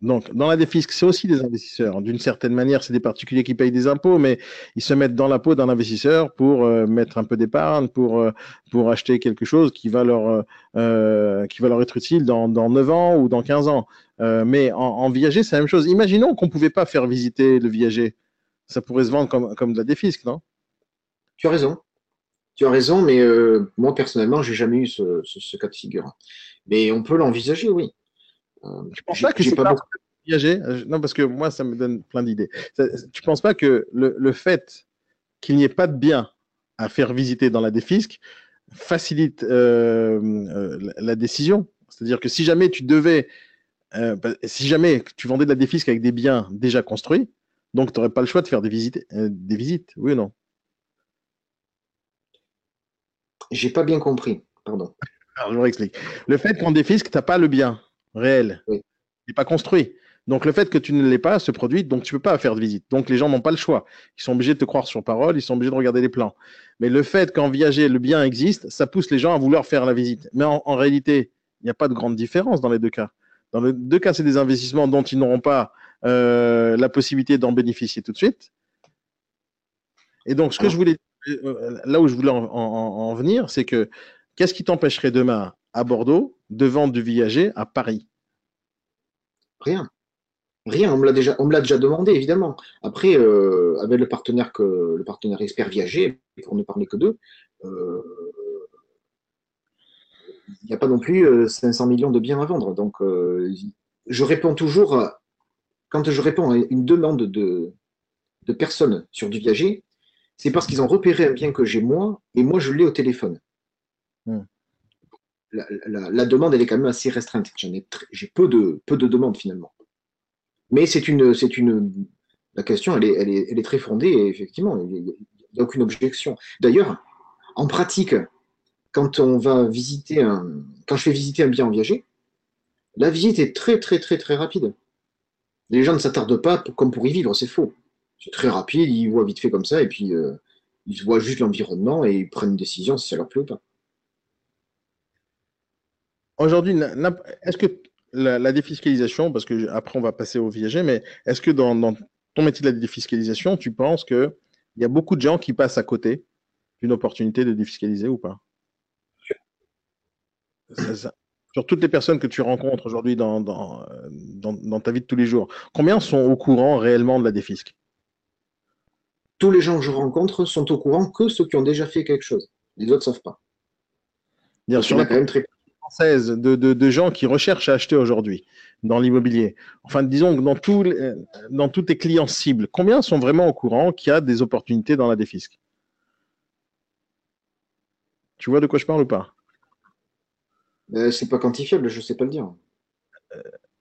Donc, dans la défisque, c'est aussi des investisseurs. D'une certaine manière, c'est des particuliers qui payent des impôts, mais ils se mettent dans la peau d'un investisseur pour euh, mettre un peu d'épargne, pour, euh, pour acheter quelque chose qui va leur, euh, qui va leur être utile dans, dans 9 ans ou dans 15 ans. Mais en, en viager, c'est la même chose. Imaginons qu'on ne pouvait pas faire visiter le viager. Ça pourrait se vendre comme, comme de la défisque, non?
Tu as raison. Tu as raison, mais euh, moi personnellement, j'ai jamais eu ce, ce, ce, cas de figure. Mais on peut l'envisager, oui.
Euh, je pense pas que c'est pas, beaucoup viager. Non, parce que moi, ça me donne plein d'idées. Tu penses pas que le, le fait qu'il n'y ait pas de bien à faire visiter dans la défisque facilite euh, euh la décision? C'est-à-dire que si jamais tu devais, euh, si jamais tu vendais de la défisque avec des biens déjà construits, donc tu n'aurais pas le choix de faire des visites, euh, des visites, oui ou non?
J'ai pas bien compris, pardon.
Alors, je vous explique. Le fait qu'en défisque, tu n'as pas le bien réel,
oui.
il n'est pas construit. Donc le fait que tu ne l'aies pas se produit, donc tu ne peux pas faire de visite. Donc les gens n'ont pas le choix. Ils sont obligés de te croire sur parole, ils sont obligés de regarder les plans. Mais le fait qu'en viager, le bien existe, ça pousse les gens à vouloir faire la visite. Mais en, en réalité, il n'y a pas de grande différence dans les deux cas. Dans les deux cas, c'est des investissements dont ils n'auront pas euh, la possibilité d'en bénéficier tout de suite. Et donc, ce que je voulais là où je voulais en, en, en venir, c'est que qu'est-ce qui t'empêcherait demain à Bordeaux de vendre du viager à Paris?
Rien. Rien, on me l'a déjà, demandé évidemment. Après, euh, avec le partenaire que le partenaire expert viager, pour ne parler que d'eux, euh, il n'y a pas non plus 500 millions de biens à vendre. Donc, euh, je réponds toujours quand je réponds à une demande de, de personnes sur du viager, c'est parce qu'ils ont repéré un bien que j'ai moi et moi je l'ai au téléphone.
Hmm.
La, la, la, demande elle est quand même assez restreinte. J'en ai j'ai peu de peu de demandes finalement. Mais c'est une c'est une la question elle est, elle est, elle est très fondée et effectivement il n'y a aucune objection. D'ailleurs en pratique quand on va visiter un quand je fais visiter un bien en viager la visite est très très très très rapide. Les gens ne s'attardent pas comme pour y vivre, c'est faux c'est très rapide, ils voient vite fait comme ça, et puis euh, ils voient juste l'environnement et ils prennent une décision si ça leur plaît ou pas.
Aujourd'hui, est-ce que la, défiscalisation, parce que après on va passer au viager, mais est-ce que dans, ton métier de la défiscalisation, tu penses qu'il y a beaucoup de gens qui passent à côté d'une opportunité de défiscaliser ou pas? Sur toutes les personnes que tu rencontres aujourd'hui dans, dans ta vie de tous les jours, combien sont au courant réellement de la défisque
tous les gens que je rencontre sont au courant que ceux qui ont déjà fait quelque chose. Les autres ne savent pas.
Bien sûr, quand même très française de, de, de, gens qui recherchent à acheter aujourd'hui dans l'immobilier. Enfin, disons que dans, tout, dans tous tes clients cibles, combien sont vraiment au courant qu'il y a des opportunités dans la défisque? Tu vois de quoi je parle ou pas?
Euh, C'est pas quantifiable, je ne sais pas le dire.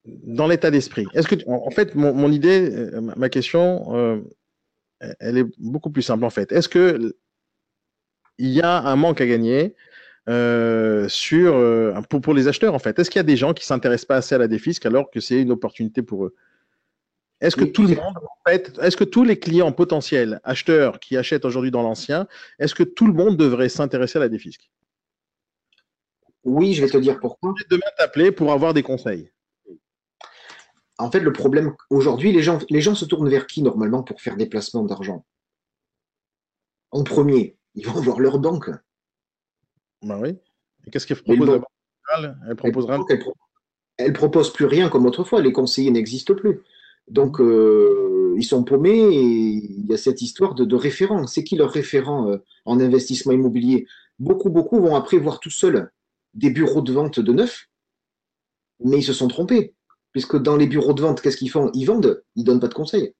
Dans l'état d'esprit. Est-ce que, tu, en, en, fait, mon, mon, idée, euh, ma question, euh, elle est beaucoup plus simple en fait. Est-ce que il y a un manque à gagner euh, sur euh, pour, pour, les acheteurs en fait? Est-ce qu'il y a des gens qui s'intéressent pas assez à la défisque alors que c'est une opportunité pour eux? Est-ce que oui, tout le monde en fait, est-ce que tous les clients potentiels acheteurs qui achètent aujourd'hui dans l'ancien, est-ce que tout le monde devrait s'intéresser à la défisque?
Oui, je vais te dire pourquoi.
Demain t'appeler pour avoir des conseils
en fait, le problème aujourd'hui, les gens, les gens se tournent vers qui normalement pour faire des placements d'argent? En premier, ils vont voir leur banque.
Ben oui. Et qu'est-ce qu'ils proposent Elle proposera.
Elle, propose plus rien comme autrefois. Les conseillers n'existent plus. Donc, euh, ils sont paumés et il y a cette histoire de, de référent. C'est qui leur référent euh, en investissement immobilier? Beaucoup, beaucoup vont après voir tout seuls des bureaux de vente de neuf, mais ils se sont trompés. Puisque dans les bureaux de vente, qu'est-ce qu'ils font? Ils vendent, ils donnent pas de conseils.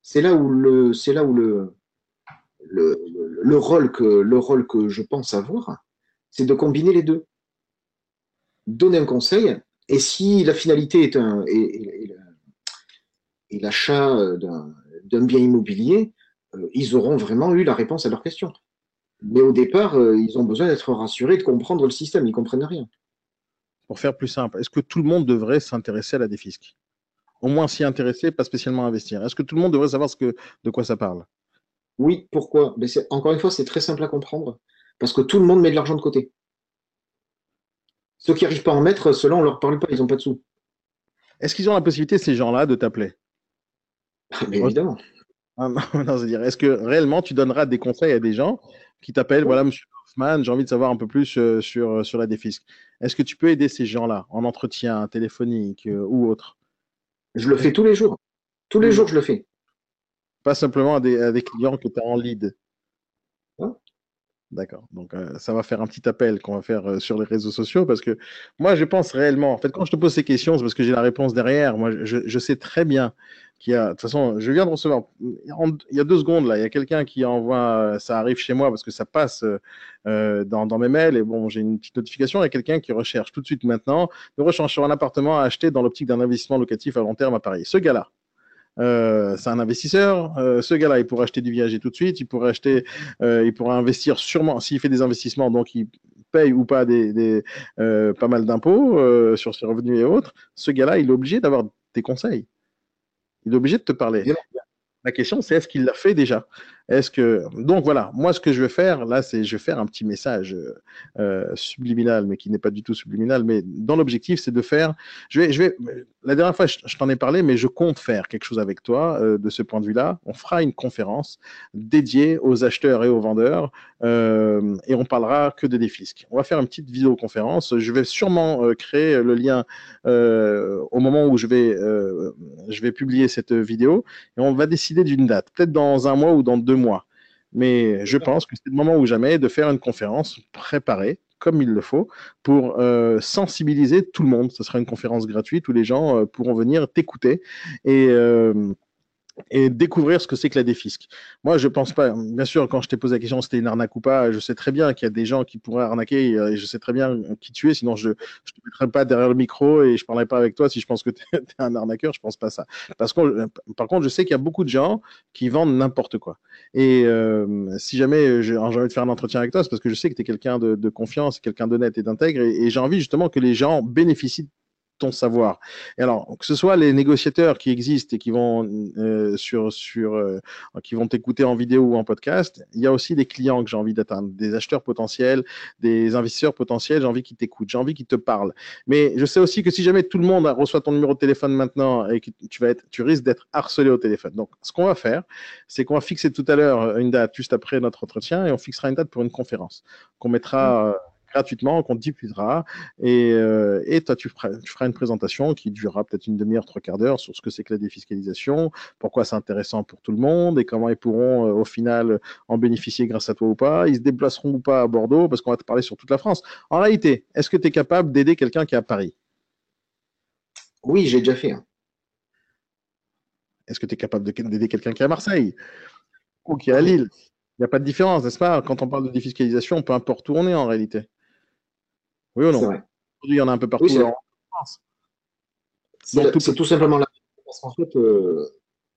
C'est là où le, rôle que, je pense avoir, c'est de combiner les deux. Donner un conseil, et si la finalité est, un, l'achat d'un, bien immobilier, euh, ils auront vraiment eu la réponse à leur question. Mais au départ, euh, ils ont besoin d'être rassurés, de comprendre le système, ils ne comprennent rien.
Pour faire plus simple, est-ce que tout le monde devrait s'intéresser à la défisque? Au moins s'y intéresser, pas spécialement investir. Est-ce que tout le monde devrait savoir ce que, de quoi ça parle?
Oui, pourquoi? Mais Encore une fois, c'est très simple à comprendre. Parce que tout le monde met de l'argent de côté. Ceux qui n'arrivent pas à en mettre, ceux-là, on ne leur parle pas, ils n'ont pas de sous.
Est-ce qu'ils ont la possibilité, ces gens-là, de t'appeler?
Ah, évidemment.
Ah, non, est-ce que réellement tu donneras des conseils à des gens qui t'appellent, voilà, monsieur Hoffman, j'ai envie de savoir un peu plus euh, sur, euh, sur la défisque. Est-ce que tu peux aider ces gens-là en entretien téléphonique euh, ou autre?
Je le fais tous les jours. Tous les jours, je le fais.
Pas simplement à des, clients que tu as en lead. D'accord. Donc, ça va faire un petit appel qu'on va faire sur les réseaux sociaux parce que moi, je pense réellement, en fait, quand je te pose ces questions, c'est parce que j'ai la réponse derrière. Moi, je, je sais très bien De toute façon, je viens de recevoir. Il y a deux secondes, là, il y a quelqu'un qui envoie. Ça arrive chez moi parce que ça passe euh, dans, dans, mes mails. Et bon, j'ai une petite notification. Il y a quelqu'un qui recherche tout de suite maintenant de recherche sur un appartement à acheter dans l'optique d'un investissement locatif à long terme à Paris. Ce gars-là. Euh, c'est un investisseur. Euh, ce gars-là, il pourrait acheter du viager tout de suite. Il pourrait acheter, euh, il investir sûrement s'il fait des investissements. Donc, il paye ou pas des, euh, pas mal d'impôts euh, sur ses revenus et autres. Ce gars-là, il est obligé d'avoir des conseils. Il est obligé de te parler. La question, c'est est-ce qu'il l'a fait déjà? Est-ce que donc voilà, moi ce que je vais faire là, c'est je vais faire un petit message euh, subliminal, mais qui n'est pas du tout subliminal, mais dans l'objectif, c'est de faire. Je vais, je vais. La dernière fois, je, t'en ai parlé, mais je compte faire quelque chose avec toi euh, de ce point de vue-là. On fera une conférence dédiée aux acheteurs et aux vendeurs, euh, et on parlera que de défisques. On va faire une petite vidéoconférence. Je vais sûrement euh, créer le lien euh, au moment où je vais, euh, je vais publier cette vidéo, et on va décider d'une date, peut-être dans un mois ou dans deux mois. Mais je pense que c'est le moment ou jamais de faire une conférence préparée, comme il le faut, pour euh, sensibiliser tout le monde. Ce sera une conférence gratuite où les gens euh, pourront venir t'écouter et euh, et découvrir ce que c'est que la défisque. Moi, je pense pas. Bien sûr, quand je t'ai posé la question, c'était une arnaque ou pas, je sais très bien qu'il y a des gens qui pourraient arnaquer et je sais très bien qui tu es. Sinon, je ne te mettrais pas derrière le micro et je ne parlerai pas avec toi si je pense que tu es, un arnaqueur. Je pense pas ça. Parce que, par contre, je sais qu'il y a beaucoup de gens qui vendent n'importe quoi. Et euh, si jamais j'ai envie de faire un entretien avec toi, c'est parce que je sais que tu es quelqu'un de, de, confiance, quelqu'un d'honnête et d'intègre et, et j'ai envie justement que les gens bénéficient ton savoir. Et alors, que ce soit les négociateurs qui existent et qui vont euh, sur sur euh, qui vont t'écouter en vidéo ou en podcast, il y a aussi des clients que j'ai envie d'atteindre, des acheteurs potentiels, des investisseurs potentiels, j'ai envie qu'ils t'écoutent, j'ai envie qu'ils te parlent. Mais je sais aussi que si jamais tout le monde reçoit ton numéro de téléphone maintenant et que tu vas être tu risques d'être harcelé au téléphone. Donc, ce qu'on va faire, c'est qu'on va fixer tout à l'heure une date juste après notre entretien et on fixera une date pour une conférence qu'on mettra mmh gratuitement qu'on diffusera. Et, euh, et toi, tu feras, tu feras, une présentation qui durera peut-être une demi-heure, trois quarts d'heure sur ce que c'est que la défiscalisation, pourquoi c'est intéressant pour tout le monde et comment ils pourront euh, au final en bénéficier grâce à toi ou pas. Ils se déplaceront ou pas à Bordeaux parce qu'on va te parler sur toute la France. En réalité, est-ce que tu es capable d'aider quelqu'un qui est à Paris?
Oui, j'ai déjà fait. Hein.
Est-ce que tu es capable d'aider quelqu'un qui est à Marseille? Ou qui est à Lille? Il n'y a pas de différence, n'est-ce pas? Quand on parle de défiscalisation, peu importe où on est en réalité. Oui ou non Aujourd'hui, il y en a un peu partout en France.
C'est tout... simplement la parce qu'en fait, euh,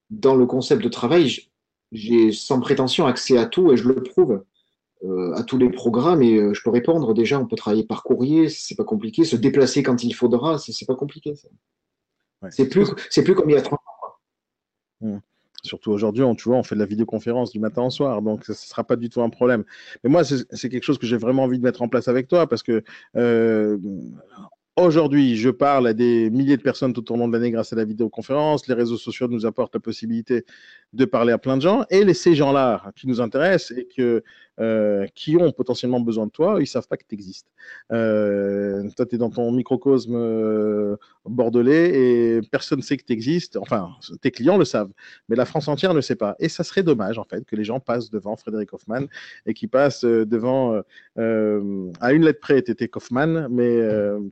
dans le concept de travail, j'ai sans prétention accès à tout et je le prouve. Euh, à tous les programmes et euh, je peux répondre. Déjà, on peut travailler par courrier, c'est pas compliqué. Se déplacer quand il faudra, c'est pas compliqué. c'est plus, c'est plus comme il y a 30 ans.
Surtout aujourd'hui, on, tu vois, on fait de la vidéoconférence du matin au soir, donc ce ne sera pas du tout un problème. Mais moi, c'est quelque chose que j'ai vraiment envie de mettre en place avec toi, parce que euh, Aujourd'hui, je parle à des milliers de personnes tout au long de l'année grâce à la vidéoconférence. Les réseaux sociaux nous apportent la possibilité de parler à plein de gens. Et ces gens-là qui nous intéressent et que euh, qui ont potentiellement besoin de toi, ils savent pas que tu existes. Euh, toi, tu es dans ton microcosme euh, bordelais et personne ne sait que tu existes. Enfin, tes clients le savent, mais la France entière ne sait pas. Et ça serait dommage, en fait, que les gens passent devant Frédéric Hoffman et qu'ils passent devant, à une lettre près, tu étais Kaufman, mais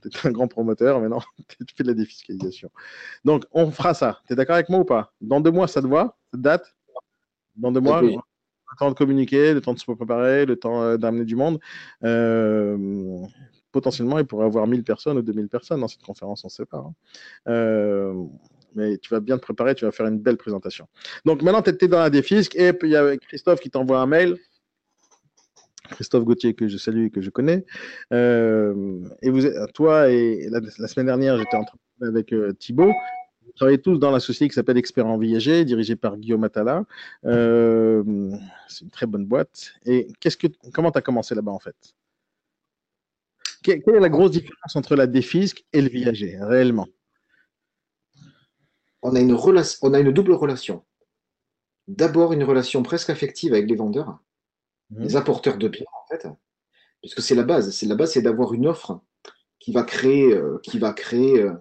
tu es un grand promoteur, mais non, tu fais de la défiscalisation. Donc, on fera ça. Tu es d'accord avec moi ou pas? Dans deux mois, ça te voit? Cette date? Dans deux mois? Le temps de communiquer, le temps de se préparer, le temps euh, d'amener du monde. Euh, potentiellement, il pourrait avoir 1000 personnes ou 2000 personnes dans cette conférence, on ne sait pas. Hein. Euh, mais tu vas bien te préparer, tu vas faire une belle présentation. Donc maintenant, tu étais dans la défisque et il y a Christophe qui t'envoie un mail. Christophe Gauthier, que je salue et que je connais. et toi, et la, semaine dernière, j'étais en train avec Thibaut travaillez tous dans la société qui s'appelle Expert en Viager, dirigée par Guillaume Atala. Euh, c'est une très bonne boîte. Et qu'est-ce que, comment tu as commencé là-bas en fait? Quelle est la grosse différence entre la défisque et le viager, réellement?
On a, une relation, on a une double relation. D'abord, une relation presque affective avec les vendeurs, mmh. les apporteurs de biens, en fait, puisque c'est la base. C'est la base, c'est d'avoir une offre qui va créer, euh, qui va créer euh,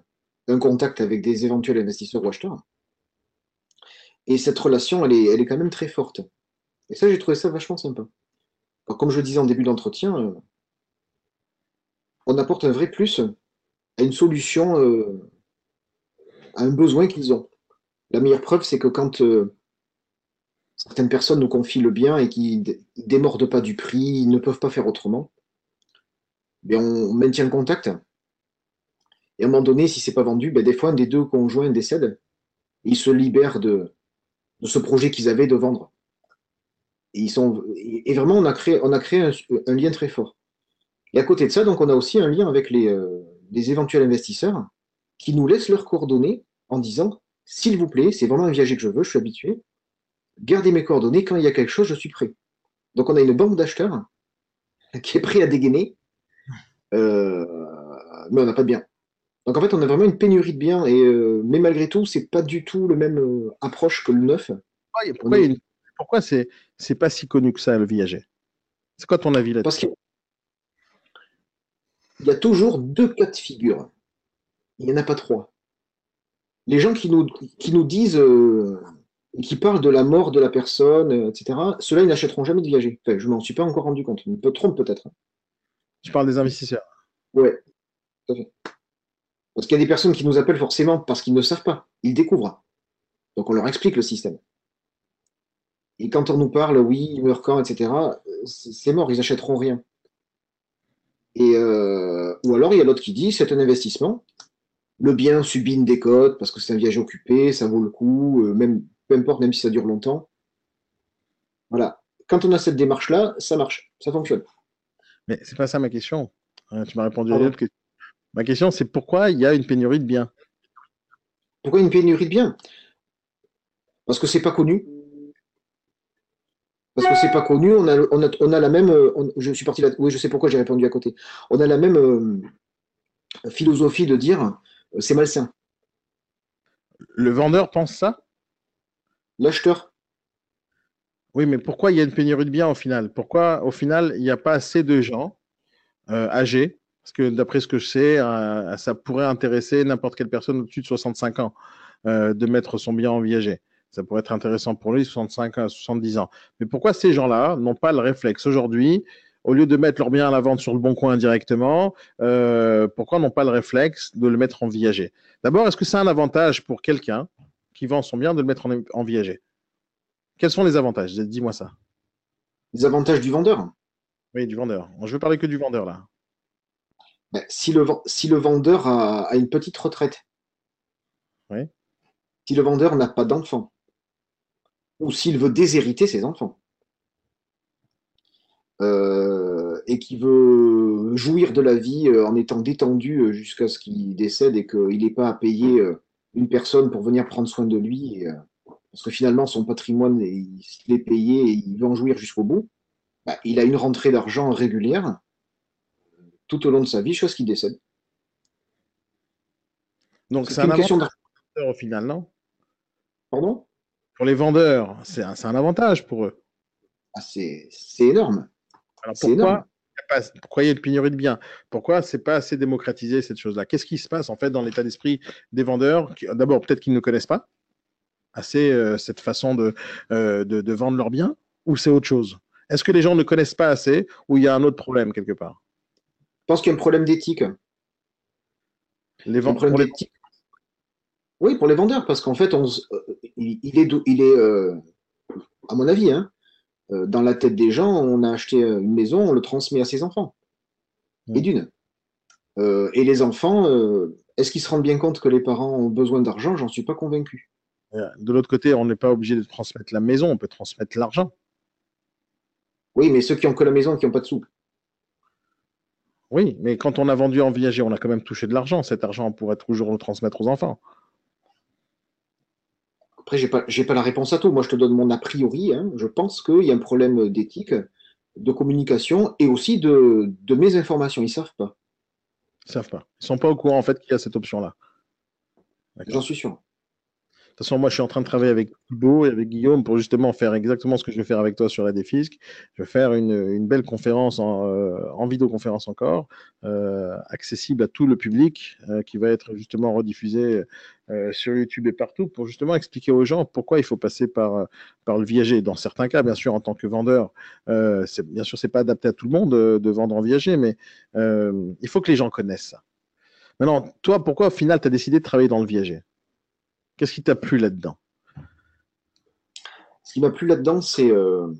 un contact avec des éventuels investisseurs ou acheteurs. Et cette relation, elle est, elle est quand même très forte. Et ça, j'ai trouvé ça vachement sympa. comme je le disais en début d'entretien, euh, on apporte un vrai plus à une solution, euh, à un besoin qu'ils ont. La meilleure preuve, c'est que quand euh, certaines personnes nous confient le bien et qu'ils ne démordent pas du prix, ils ne peuvent pas faire autrement, bien, on maintient le contact et à un moment donné, si c'est pas vendu, ben des fois, un des deux conjoints décède. Ils se libèrent de, ce projet qu'ils avaient de vendre. Et, vraiment, on a créé, un, lien très fort. Et à côté de ça, donc, on a aussi un lien avec les, euh, les éventuels investisseurs qui nous laissent leurs coordonnées en disant s'il vous plaît, c'est vraiment un viager que je veux, je suis habitué. Gardez mes coordonnées, quand il y a quelque chose, je suis prêt. Donc on a une banque d'acheteurs qui est prêt à dégainer, euh, mais on n'a pas de bien. Donc en fait, on a vraiment une pénurie de biens, et, euh, mais malgré tout, c'est pas du tout le même euh, approche que le neuf.
Pourquoi, c'est c'est pas si connu que ça, le viager? C'est quoi ton avis là-dessus? Parce qu'il
y a toujours deux cas de figure. Il n'y en a pas trois. Les gens qui nous, qui nous disent, euh, qui parlent de la mort de la personne, etc., ceux-là, ils n'achèteront jamais de viager. Enfin, je m'en suis pas encore rendu compte. Je me trompe peut-être.
Tu parles des investisseurs?
Ouais, tout à fait. Parce qu'il y a des personnes qui nous appellent forcément parce qu'ils ne savent pas, ils découvrent. Donc on leur explique le système. Et quand on nous parle, oui, il meurt quand, etc., c'est mort, ils n'achèteront rien. Et, euh, ou alors il y a l'autre qui dit, c'est un investissement, le bien subit une décote parce que c'est un viager occupé, ça vaut le coup, euh, même, peu importe, même si ça dure longtemps. Voilà. Quand on a cette démarche-là, ça marche, ça fonctionne.
Mais c'est pas ça ma question. Euh, tu m'as répondu à l'autre question. Ma question, c'est pourquoi il y a une pénurie de biens?
Pourquoi une pénurie de biens? Parce que c'est pas connu. Parce que c'est pas connu, on a, on a, la même. je suis parti là. Oui, je sais pourquoi j'ai répondu à côté. On a la même euh, philosophie de dire euh, c'est malsain.
Le vendeur pense ça?
L'acheteur.
Oui, mais pourquoi il y a une pénurie de biens au final? Pourquoi au final il n'y a pas assez de gens euh, âgés parce que d'après ce que je sais, euh, ça pourrait intéresser n'importe quelle personne au-dessus de 65 ans euh, de mettre son bien en viager. Ça pourrait être intéressant pour lui, 65 à 70 ans. Mais pourquoi ces gens-là n'ont pas le réflexe aujourd'hui, au lieu de mettre leur bien à la vente sur le bon coin directement, euh, pourquoi n'ont pas le réflexe de le mettre en viager D'abord, est-ce que c'est un avantage pour quelqu'un qui vend son bien de le mettre en, en viager Quels sont les avantages? Dis-moi ça.
Les avantages du vendeur
Oui, du vendeur. Je veux parler que du vendeur là.
Ben, si, le, si le vendeur a, une petite retraite, si le vendeur n'a pas d'enfants, ou s'il veut déshériter ses enfants, euh, et qu'il veut jouir de la vie euh, en étant détendu euh, jusqu'à ce qu'il décède et qu'il n'ait pas à payer une personne pour venir prendre soin de lui, parce que finalement son patrimoine, il, est payé et il veut en jouir jusqu'au bout, ben, il a une rentrée d'argent régulière tout au long de sa vie, chose qui décède.
Donc c'est un question au final, non?
Pardon?
Pour les vendeurs, c'est un, avantage pour eux.
Ah, c'est énorme.
Alors pourquoi pourquoi il y a une pénurie de biens? Pourquoi c'est pas assez démocratisé cette chose-là? Qu'est-ce qui se passe en fait dans l'état d'esprit des vendeurs D'abord, peut-être qu'ils ne connaissent pas assez euh, cette façon euh, de, de, vendre leurs biens, ou c'est autre chose? Est-ce que les gens ne connaissent pas assez, ou il y a un autre problème quelque part?
Pense qu'il y a un problème d'éthique.
Les vendeurs.
Oui, pour les vendeurs, parce qu'en fait, on, euh, il, est, il est à mon avis, hein, dans la tête des gens, on a acheté une maison, on le transmet à ses enfants. Et d'une. et les enfants, est-ce qu'ils se rendent bien compte que les parents ont besoin d'argent? J'en suis pas convaincu.
De l'autre côté, on n'est pas obligé de transmettre la maison, on peut transmettre l'argent.
Oui, mais ceux qui ont que la maison, qui n'ont pas de sous.
Oui, mais quand on a vendu en viager, on a quand même touché de l'argent. Cet argent, on pourrait toujours le transmettre aux enfants.
Après, je n'ai pas, la réponse à tout. Moi, je te donne mon a priori. Hein. Je pense qu'il y a un problème d'éthique, de communication et aussi de, de mes informations. Ils ne savent pas.
Ils ne savent pas. Ils ne sont pas au courant, en fait, qu'il y a cette option-là.
J'en suis sûr.
De toute façon, moi, je suis en train de travailler avec Thibaut et avec Guillaume pour justement faire exactement ce que je vais faire avec toi sur la défisque. Je vais faire une, belle conférence en, euh, vidéoconférence encore, euh, accessible à tout le public, euh, qui va être justement rediffusée sur YouTube et partout pour justement expliquer aux gens pourquoi il faut passer par, par le viager. Dans certains cas, bien sûr, en tant que vendeur, bien sûr, c'est pas adapté à tout le monde de, vendre en viager, mais il faut que les gens connaissent ça. Maintenant, toi, pourquoi au final, tu as décidé de travailler dans le viager Qu'est-ce qui t'a plu là-dedans?
Ce qui m'a plu là-dedans, c'est. Euh,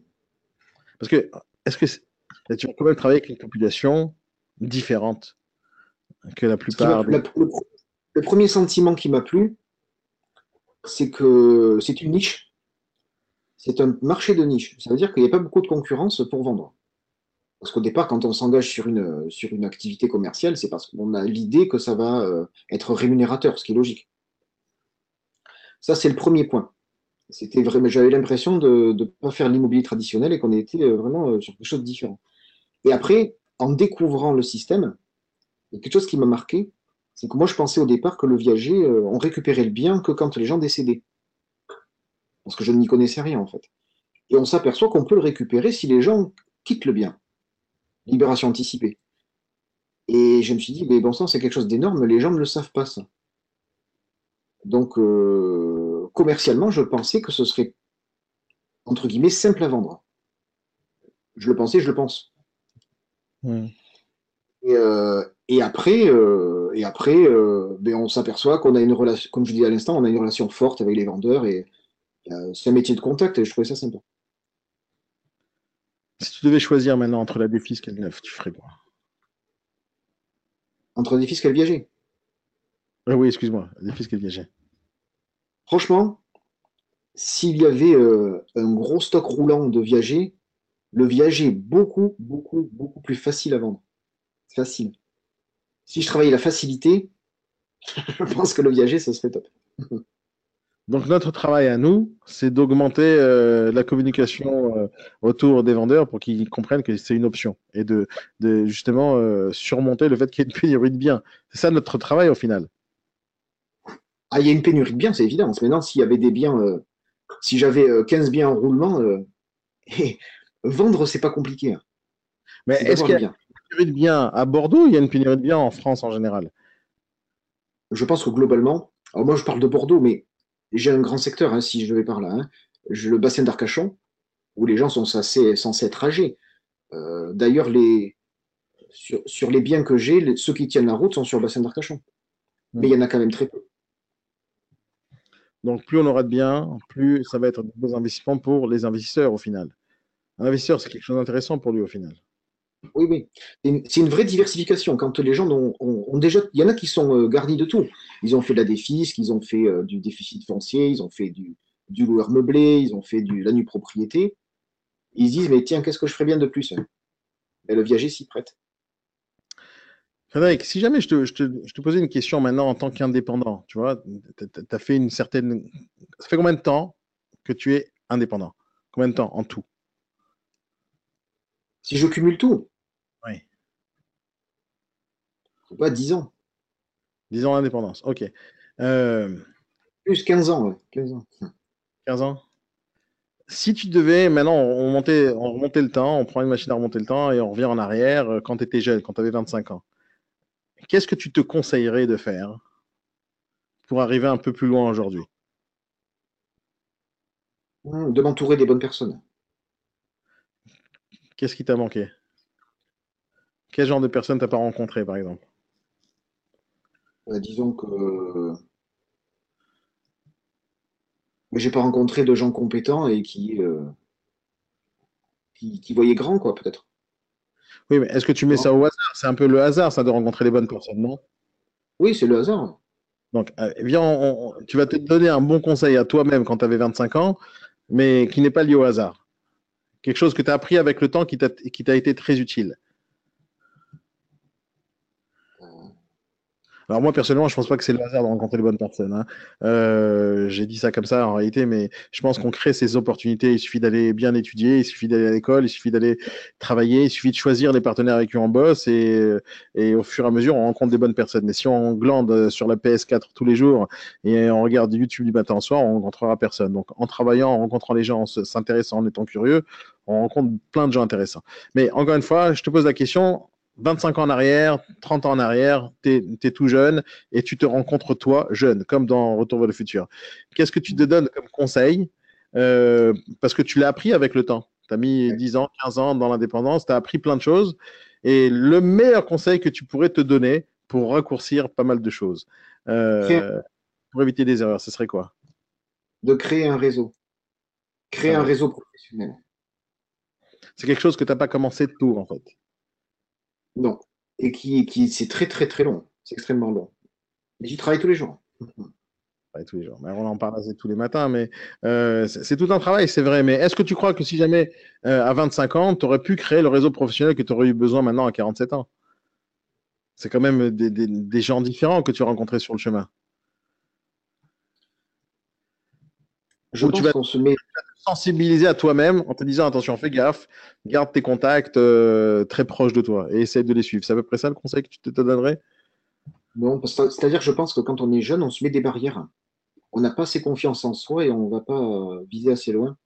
Parce que, est-ce que tu vas quand même travailler avec une population différente que la plupart.
le, premier sentiment qui m'a plu, c'est que c'est une niche. C'est un marché de niche. Ça veut dire qu'il n'y a pas beaucoup de concurrence pour vendre. Parce qu'au départ, quand on s'engage sur une, sur une activité commerciale, c'est parce qu'on a l'idée que ça va euh, être rémunérateur, ce qui est logique. Ça, c'est le premier point. C'était j'avais l'impression de ne pas faire l'immobilier traditionnel et qu'on était euh, vraiment euh, sur quelque chose de différent. Et après, en découvrant le système, il y a quelque chose qui m'a marqué, c'est que moi, je pensais au départ que le viager, euh, on récupérait le bien que quand les gens décédaient. Parce que je n'y connaissais rien, en fait. Et on s'aperçoit qu'on peut le récupérer si les gens quittent le bien. Libération anticipée. Et je me suis dit, mais bon sang, c'est quelque chose d'énorme, les gens ne le savent pas, ça. Donc, commercialement, je pensais que ce serait, entre guillemets, simple à vendre. Je le pensais, je le pense. Euh, et, après, euh, et après ben, on s'aperçoit qu'on a une relation, comme je dis à l'instant, on a une relation forte avec les vendeurs et c'est un métier de contact et je trouvais ça sympa.
Si tu devais choisir maintenant entre la défisque et le neuf, tu ferais quoi?
Entre la défisque et le viager
Oui, excuse-moi, la défisque et le viager.
Franchement, s'il y avait euh, un gros stock roulant de viager, le viager est beaucoup, beaucoup, beaucoup plus facile à vendre. Facile. Si je travaillais la facilité, je pense que le viager, ce serait top.
Donc notre travail à nous, c'est d'augmenter euh, la communication euh, autour des vendeurs pour qu'ils comprennent que c'est une option et de, justement surmonter le fait qu'il y ait une pénurie de biens. C'est ça notre travail au final.
Ah, il y a une pénurie de biens, c'est évident. Maintenant, s'il y avait des biens, euh, si j'avais 15 euh, biens en roulement, euh, et vendre, c'est pas compliqué. Hein.
Mais est-ce qu'il y a une pénurie de biens à Bordeaux ou il y a une pénurie de biens en France en général?
Je pense que globalement, alors moi je parle de Bordeaux, mais j'ai un grand secteur, hein, si je vais par là. Hein. le bassin d'Arcachon, où les gens sont censés, censés être âgés. D'ailleurs, les, sur, les biens que j'ai, ceux qui tiennent la route sont sur le bassin d'Arcachon. Mais il y en a quand même très peu.
Donc, plus on aura de biens, plus ça va être de beaux investissements pour les investisseurs au final. Un investisseur, c'est quelque chose d'intéressant pour lui au final.
Oui, oui. C'est une vraie diversification. Quand les gens ont, déjà. Il y en a qui sont euh, garnis de tout. Ils ont fait de la défisque, ils ont fait euh, du déficit foncier, ils ont fait du, du loueur meublé, ils ont fait de la nue propriété. Ils se disent, mais tiens, qu'est-ce que je ferais bien de plus? Et Le viager s'y prête.
Frédéric, si jamais je te, posais une question maintenant en tant qu'indépendant, tu vois, tu as fait une certaine. Ça fait combien de temps que tu es indépendant? Combien de temps en tout?
Si je cumule tout?
Oui.
Pas 10 ans.
10 ans d'indépendance, ok. Euh,
Plus 15 ans, ouais. 15 ans.
15 ans? Si tu devais, maintenant, on, montait, on remontait le temps, on prend une machine à remonter le temps et on revient en arrière euh, quand tu étais jeune, quand tu avais 25 ans. Qu'est-ce que tu te conseillerais de faire pour arriver un peu plus loin aujourd'hui
hmm, De m'entourer des bonnes personnes.
Qu'est-ce qui t'a manqué? Quel genre de personnes t'as pas rencontré, par exemple?
Bah, Disons que mais j'ai pas rencontré de gens compétents et qui, euh, qui, voyaient grand, quoi, peut-être.
Oui, mais est-ce que tu mets ça au hasard? C'est un peu le hasard, ça, de rencontrer les bonnes personnes, non?
Oui, c'est le hasard.
Donc, euh, viens, tu vas te donner un bon conseil à toi-même quand tu avais 25 ans, mais qui n'est pas lié au hasard. Quelque chose que tu as appris avec le temps qui t'a été très utile. Alors moi personnellement, je pense pas que c'est le hasard de rencontrer les bonnes personnes. Hein. Euh, j'ai dit ça comme ça en réalité, mais je pense qu'on crée ces opportunités. Il suffit d'aller bien étudier, il suffit d'aller à l'école, il suffit d'aller travailler, il suffit de choisir les partenaires avec qui on bosse et, et, au fur et à mesure, on rencontre des bonnes personnes. Mais si on glande sur la PS4 tous les jours et on regarde YouTube du matin au soir, on rencontrera personne. Donc en travaillant, en rencontrant les gens, en s'intéressant, en étant curieux, on rencontre plein de gens intéressants. Mais encore une fois, je te pose la question, 25 ans en arrière, 30 ans en arrière, tu es, tout jeune et tu te rencontres toi jeune, comme dans Retour vers le futur. Qu'est-ce que tu te donnes comme conseil euh, Parce que tu l'as appris avec le temps. Tu as mis 10 ans, 15 ans dans l'indépendance, tu as appris plein de choses. Et le meilleur conseil que tu pourrais te donner pour raccourcir pas mal de choses, euh, pour éviter des erreurs, ce serait quoi?
De créer un réseau. Créer ah un réseau professionnel.
C'est quelque chose que tu n'as pas commencé tout, en fait.
Non. Et qui, c'est très très très long. C'est extrêmement long. Mais j'y travaille tous les jours.
tous les jours. on en parle tous les matins, mais euh, c'est tout un travail, c'est vrai. Mais est-ce que tu crois que si jamais euh, à 25 ans, tu aurais pu créer le réseau professionnel que tu aurais eu besoin maintenant à 47 ans? C'est quand même des, gens différents que tu as rencontrés sur le chemin.
Je pense qu'on se met
sensibiliser à toi-même en te disant attention, fais gaffe, garde tes contacts euh, très proches de toi et essaye de les suivre. C'est à peu près ça le conseil que tu te, donnerais?
Non, c'est-à-dire je pense que quand on est jeune, on se met des barrières. On n'a pas assez confiance en soi et on ne va pas euh, viser assez loin.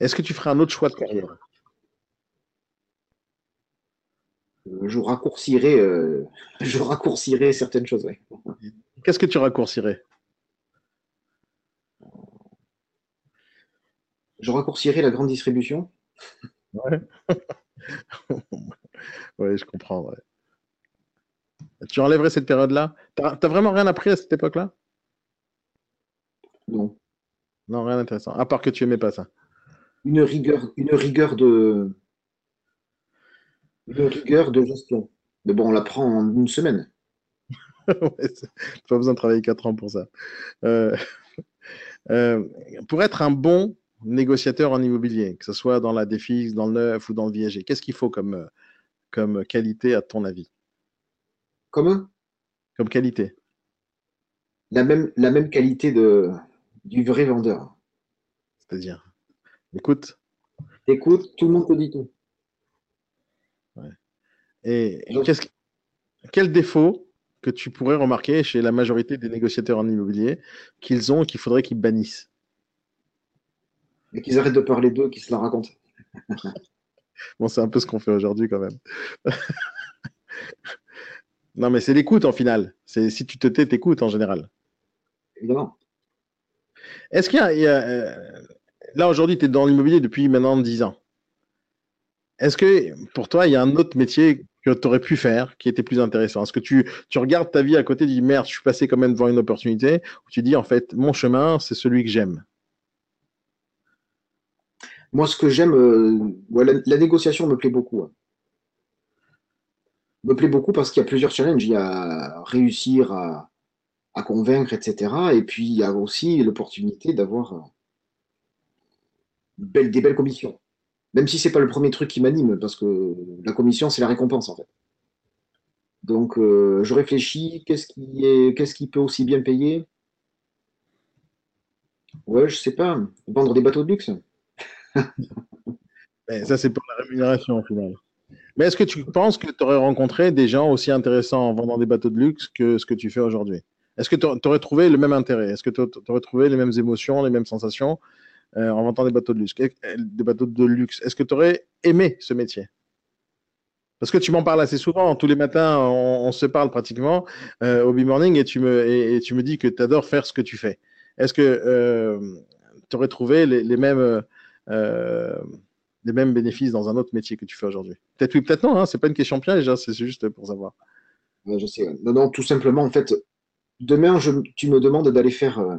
Est-ce que tu ferais un autre choix de carrière?
Euh, je raccourcirais, je raccourcirais certaines choses.
Qu'est-ce que tu raccourcirais?
Je raccourcirais la grande distribution.
Ouais. oui, je comprends. Tu enlèverais cette période-là? Tu n'as vraiment rien appris à cette époque-là?
Non.
Non, rien d'intéressant. À part que tu aimais pas ça.
Une rigueur, une rigueur de. Une rigueur de gestion. Mais bon, on l'apprend en une semaine.
ouais, pas besoin de travailler 4 ans pour ça. Euh, euh, pour être un bon négociateur en immobilier, que ce soit dans la défixe, dans le neuf ou dans le viager Qu'est-ce qu'il faut comme, euh, comme qualité à ton avis?
Comme
Comme qualité.
La même, la même qualité de, du vrai vendeur.
C'est-à-dire? Écoute.
Écoute, tout le monde te dit tout.
Et quel défaut que tu pourrais remarquer chez la majorité des négociateurs en immobilier qu'ils ont et qu'il faudrait qu'ils bannissent
et qu'ils arrêtent de parler d'eux, qu'ils se la racontent.
bon, c'est un peu ce qu'on fait aujourd'hui quand même. non, mais c'est l'écoute en final. C'est si tu te tais, t'écoutes en général.
Évidemment.
Est-ce qu'il y a, euh, là aujourd'hui, tu es dans l'immobilier depuis maintenant 10 ans. Est-ce que pour toi, il y a un autre métier que tu aurais pu faire qui était plus intéressant? Est-ce que tu, tu regardes ta vie à côté et dis merde, je suis passé quand même devant une opportunité ou tu dis en fait, mon chemin, c'est celui que j'aime?
Moi, ce que j'aime, euh, la, négociation me plaît beaucoup. Hein. Me plaît beaucoup parce qu'il y a plusieurs challenges. Il y a réussir à, convaincre, etc. Et puis, il y a aussi l'opportunité d'avoir euh, des belles commissions. Même si ce n'est pas le premier truc qui m'anime, parce que la commission, c'est la récompense, en fait. Donc, euh, je réfléchis, qu'est-ce qui, peut aussi bien payer? Ouais, je sais pas, vendre des bateaux de luxe.
ça, c'est pour la rémunération au final. Mais est-ce que tu penses que tu aurais rencontré des gens aussi intéressants en vendant des bateaux de luxe que ce que tu fais aujourd'hui? Est-ce que tu aurais trouvé le même intérêt? Est-ce que tu aurais trouvé les mêmes émotions, les mêmes sensations? En vendant des bateaux de luxe Des bateaux de luxe. Est-ce que tu aurais aimé ce métier? Parce que tu m'en parles assez souvent, tous les matins, on, se parle pratiquement au B-Morning et tu me, dis que tu adores faire ce que tu fais. Est-ce que tu aurais trouvé les, mêmes, bénéfices dans un autre métier que tu fais aujourd'hui? Peut-être oui, peut-être non, hein, c'est pas une question piège, hein, c'est juste pour savoir.
je sais. Non, non, tout simplement, en fait, demain, tu me demandes d'aller faire, euh,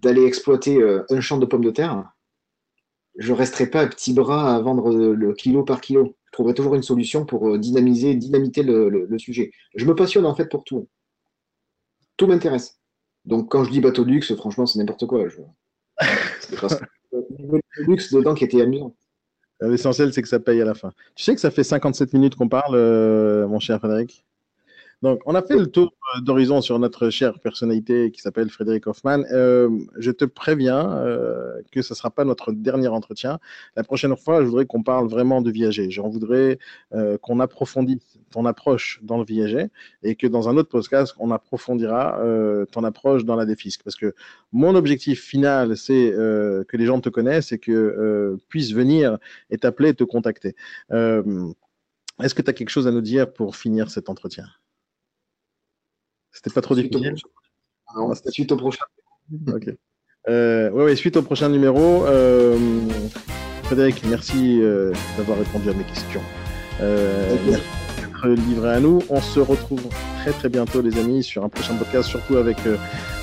d'aller exploiter euh, un champ de pommes de terre. Je resterai pas à petits bras à vendre le kilo par kilo. Je trouverai toujours une solution pour euh, dynamiser, dynamiter le, sujet. Je me passionne en fait pour tout. Tout m'intéresse. Donc quand je dis bateau de luxe, franchement, c'est n'importe quoi. Je... le luxe dedans qui était amusant.
L'essentiel, c'est que ça paye à la fin. Tu sais que ça fait 57 minutes qu'on parle, mon cher Frédéric? Donc, on a fait le tour euh, d'horizon sur notre chère personnalité qui s'appelle Frédéric Hoffman. Euh, je te préviens euh, que ce ne sera pas notre dernier entretien. La prochaine fois, je voudrais qu'on parle vraiment de viager. J'en voudrais qu'on approfondisse ton approche dans le viager et que dans un autre podcast, on approfondira ton approche dans la défisque. Parce que mon objectif final, c'est que les gens te connaissent et que puissent venir et t'appeler et te contacter. Est-ce que tu as quelque chose à nous dire pour finir cet entretien? C'était pas trop difficile.
Non, suite au prochain.
ok. Euh, ouais, suite au prochain numéro. Euh, Frédéric, merci euh, d'avoir répondu à mes questions. Euh, merci livré à nous. On se retrouve très très bientôt, les amis, sur un prochain podcast, surtout avec, euh,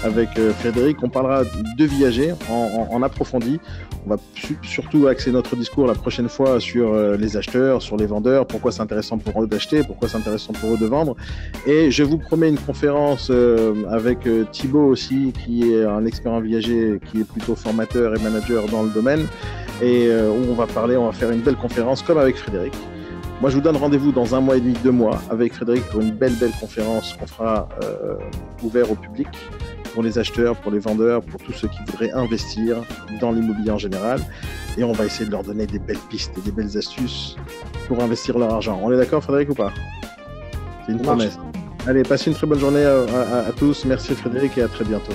avec Frédéric. On parlera de viager en, en approfondi. On va surtout axer notre discours la prochaine fois sur euh, les acheteurs, sur les vendeurs, pourquoi c'est intéressant pour eux d'acheter, pourquoi c'est intéressant pour eux de vendre. Et je vous promets une conférence euh, avec euh, Thibaut aussi, qui est un expert en viager, qui est plutôt formateur et manager dans le domaine, et où on va parler, on va faire une belle conférence comme avec Frédéric. Moi, je vous donne rendez-vous dans un mois et demi, deux mois avec Frédéric pour une belle, belle conférence qu'on fera euh, ouverte au public pour les acheteurs, pour les vendeurs, pour tous ceux qui voudraient investir dans l'immobilier en général. Et on va essayer de leur donner des belles pistes et des belles astuces pour investir leur argent. On est d'accord, Frédéric, ou pas? C'est une promesse. Allez, passez une très bonne journée à tous. Merci, Frédéric, et à très bientôt.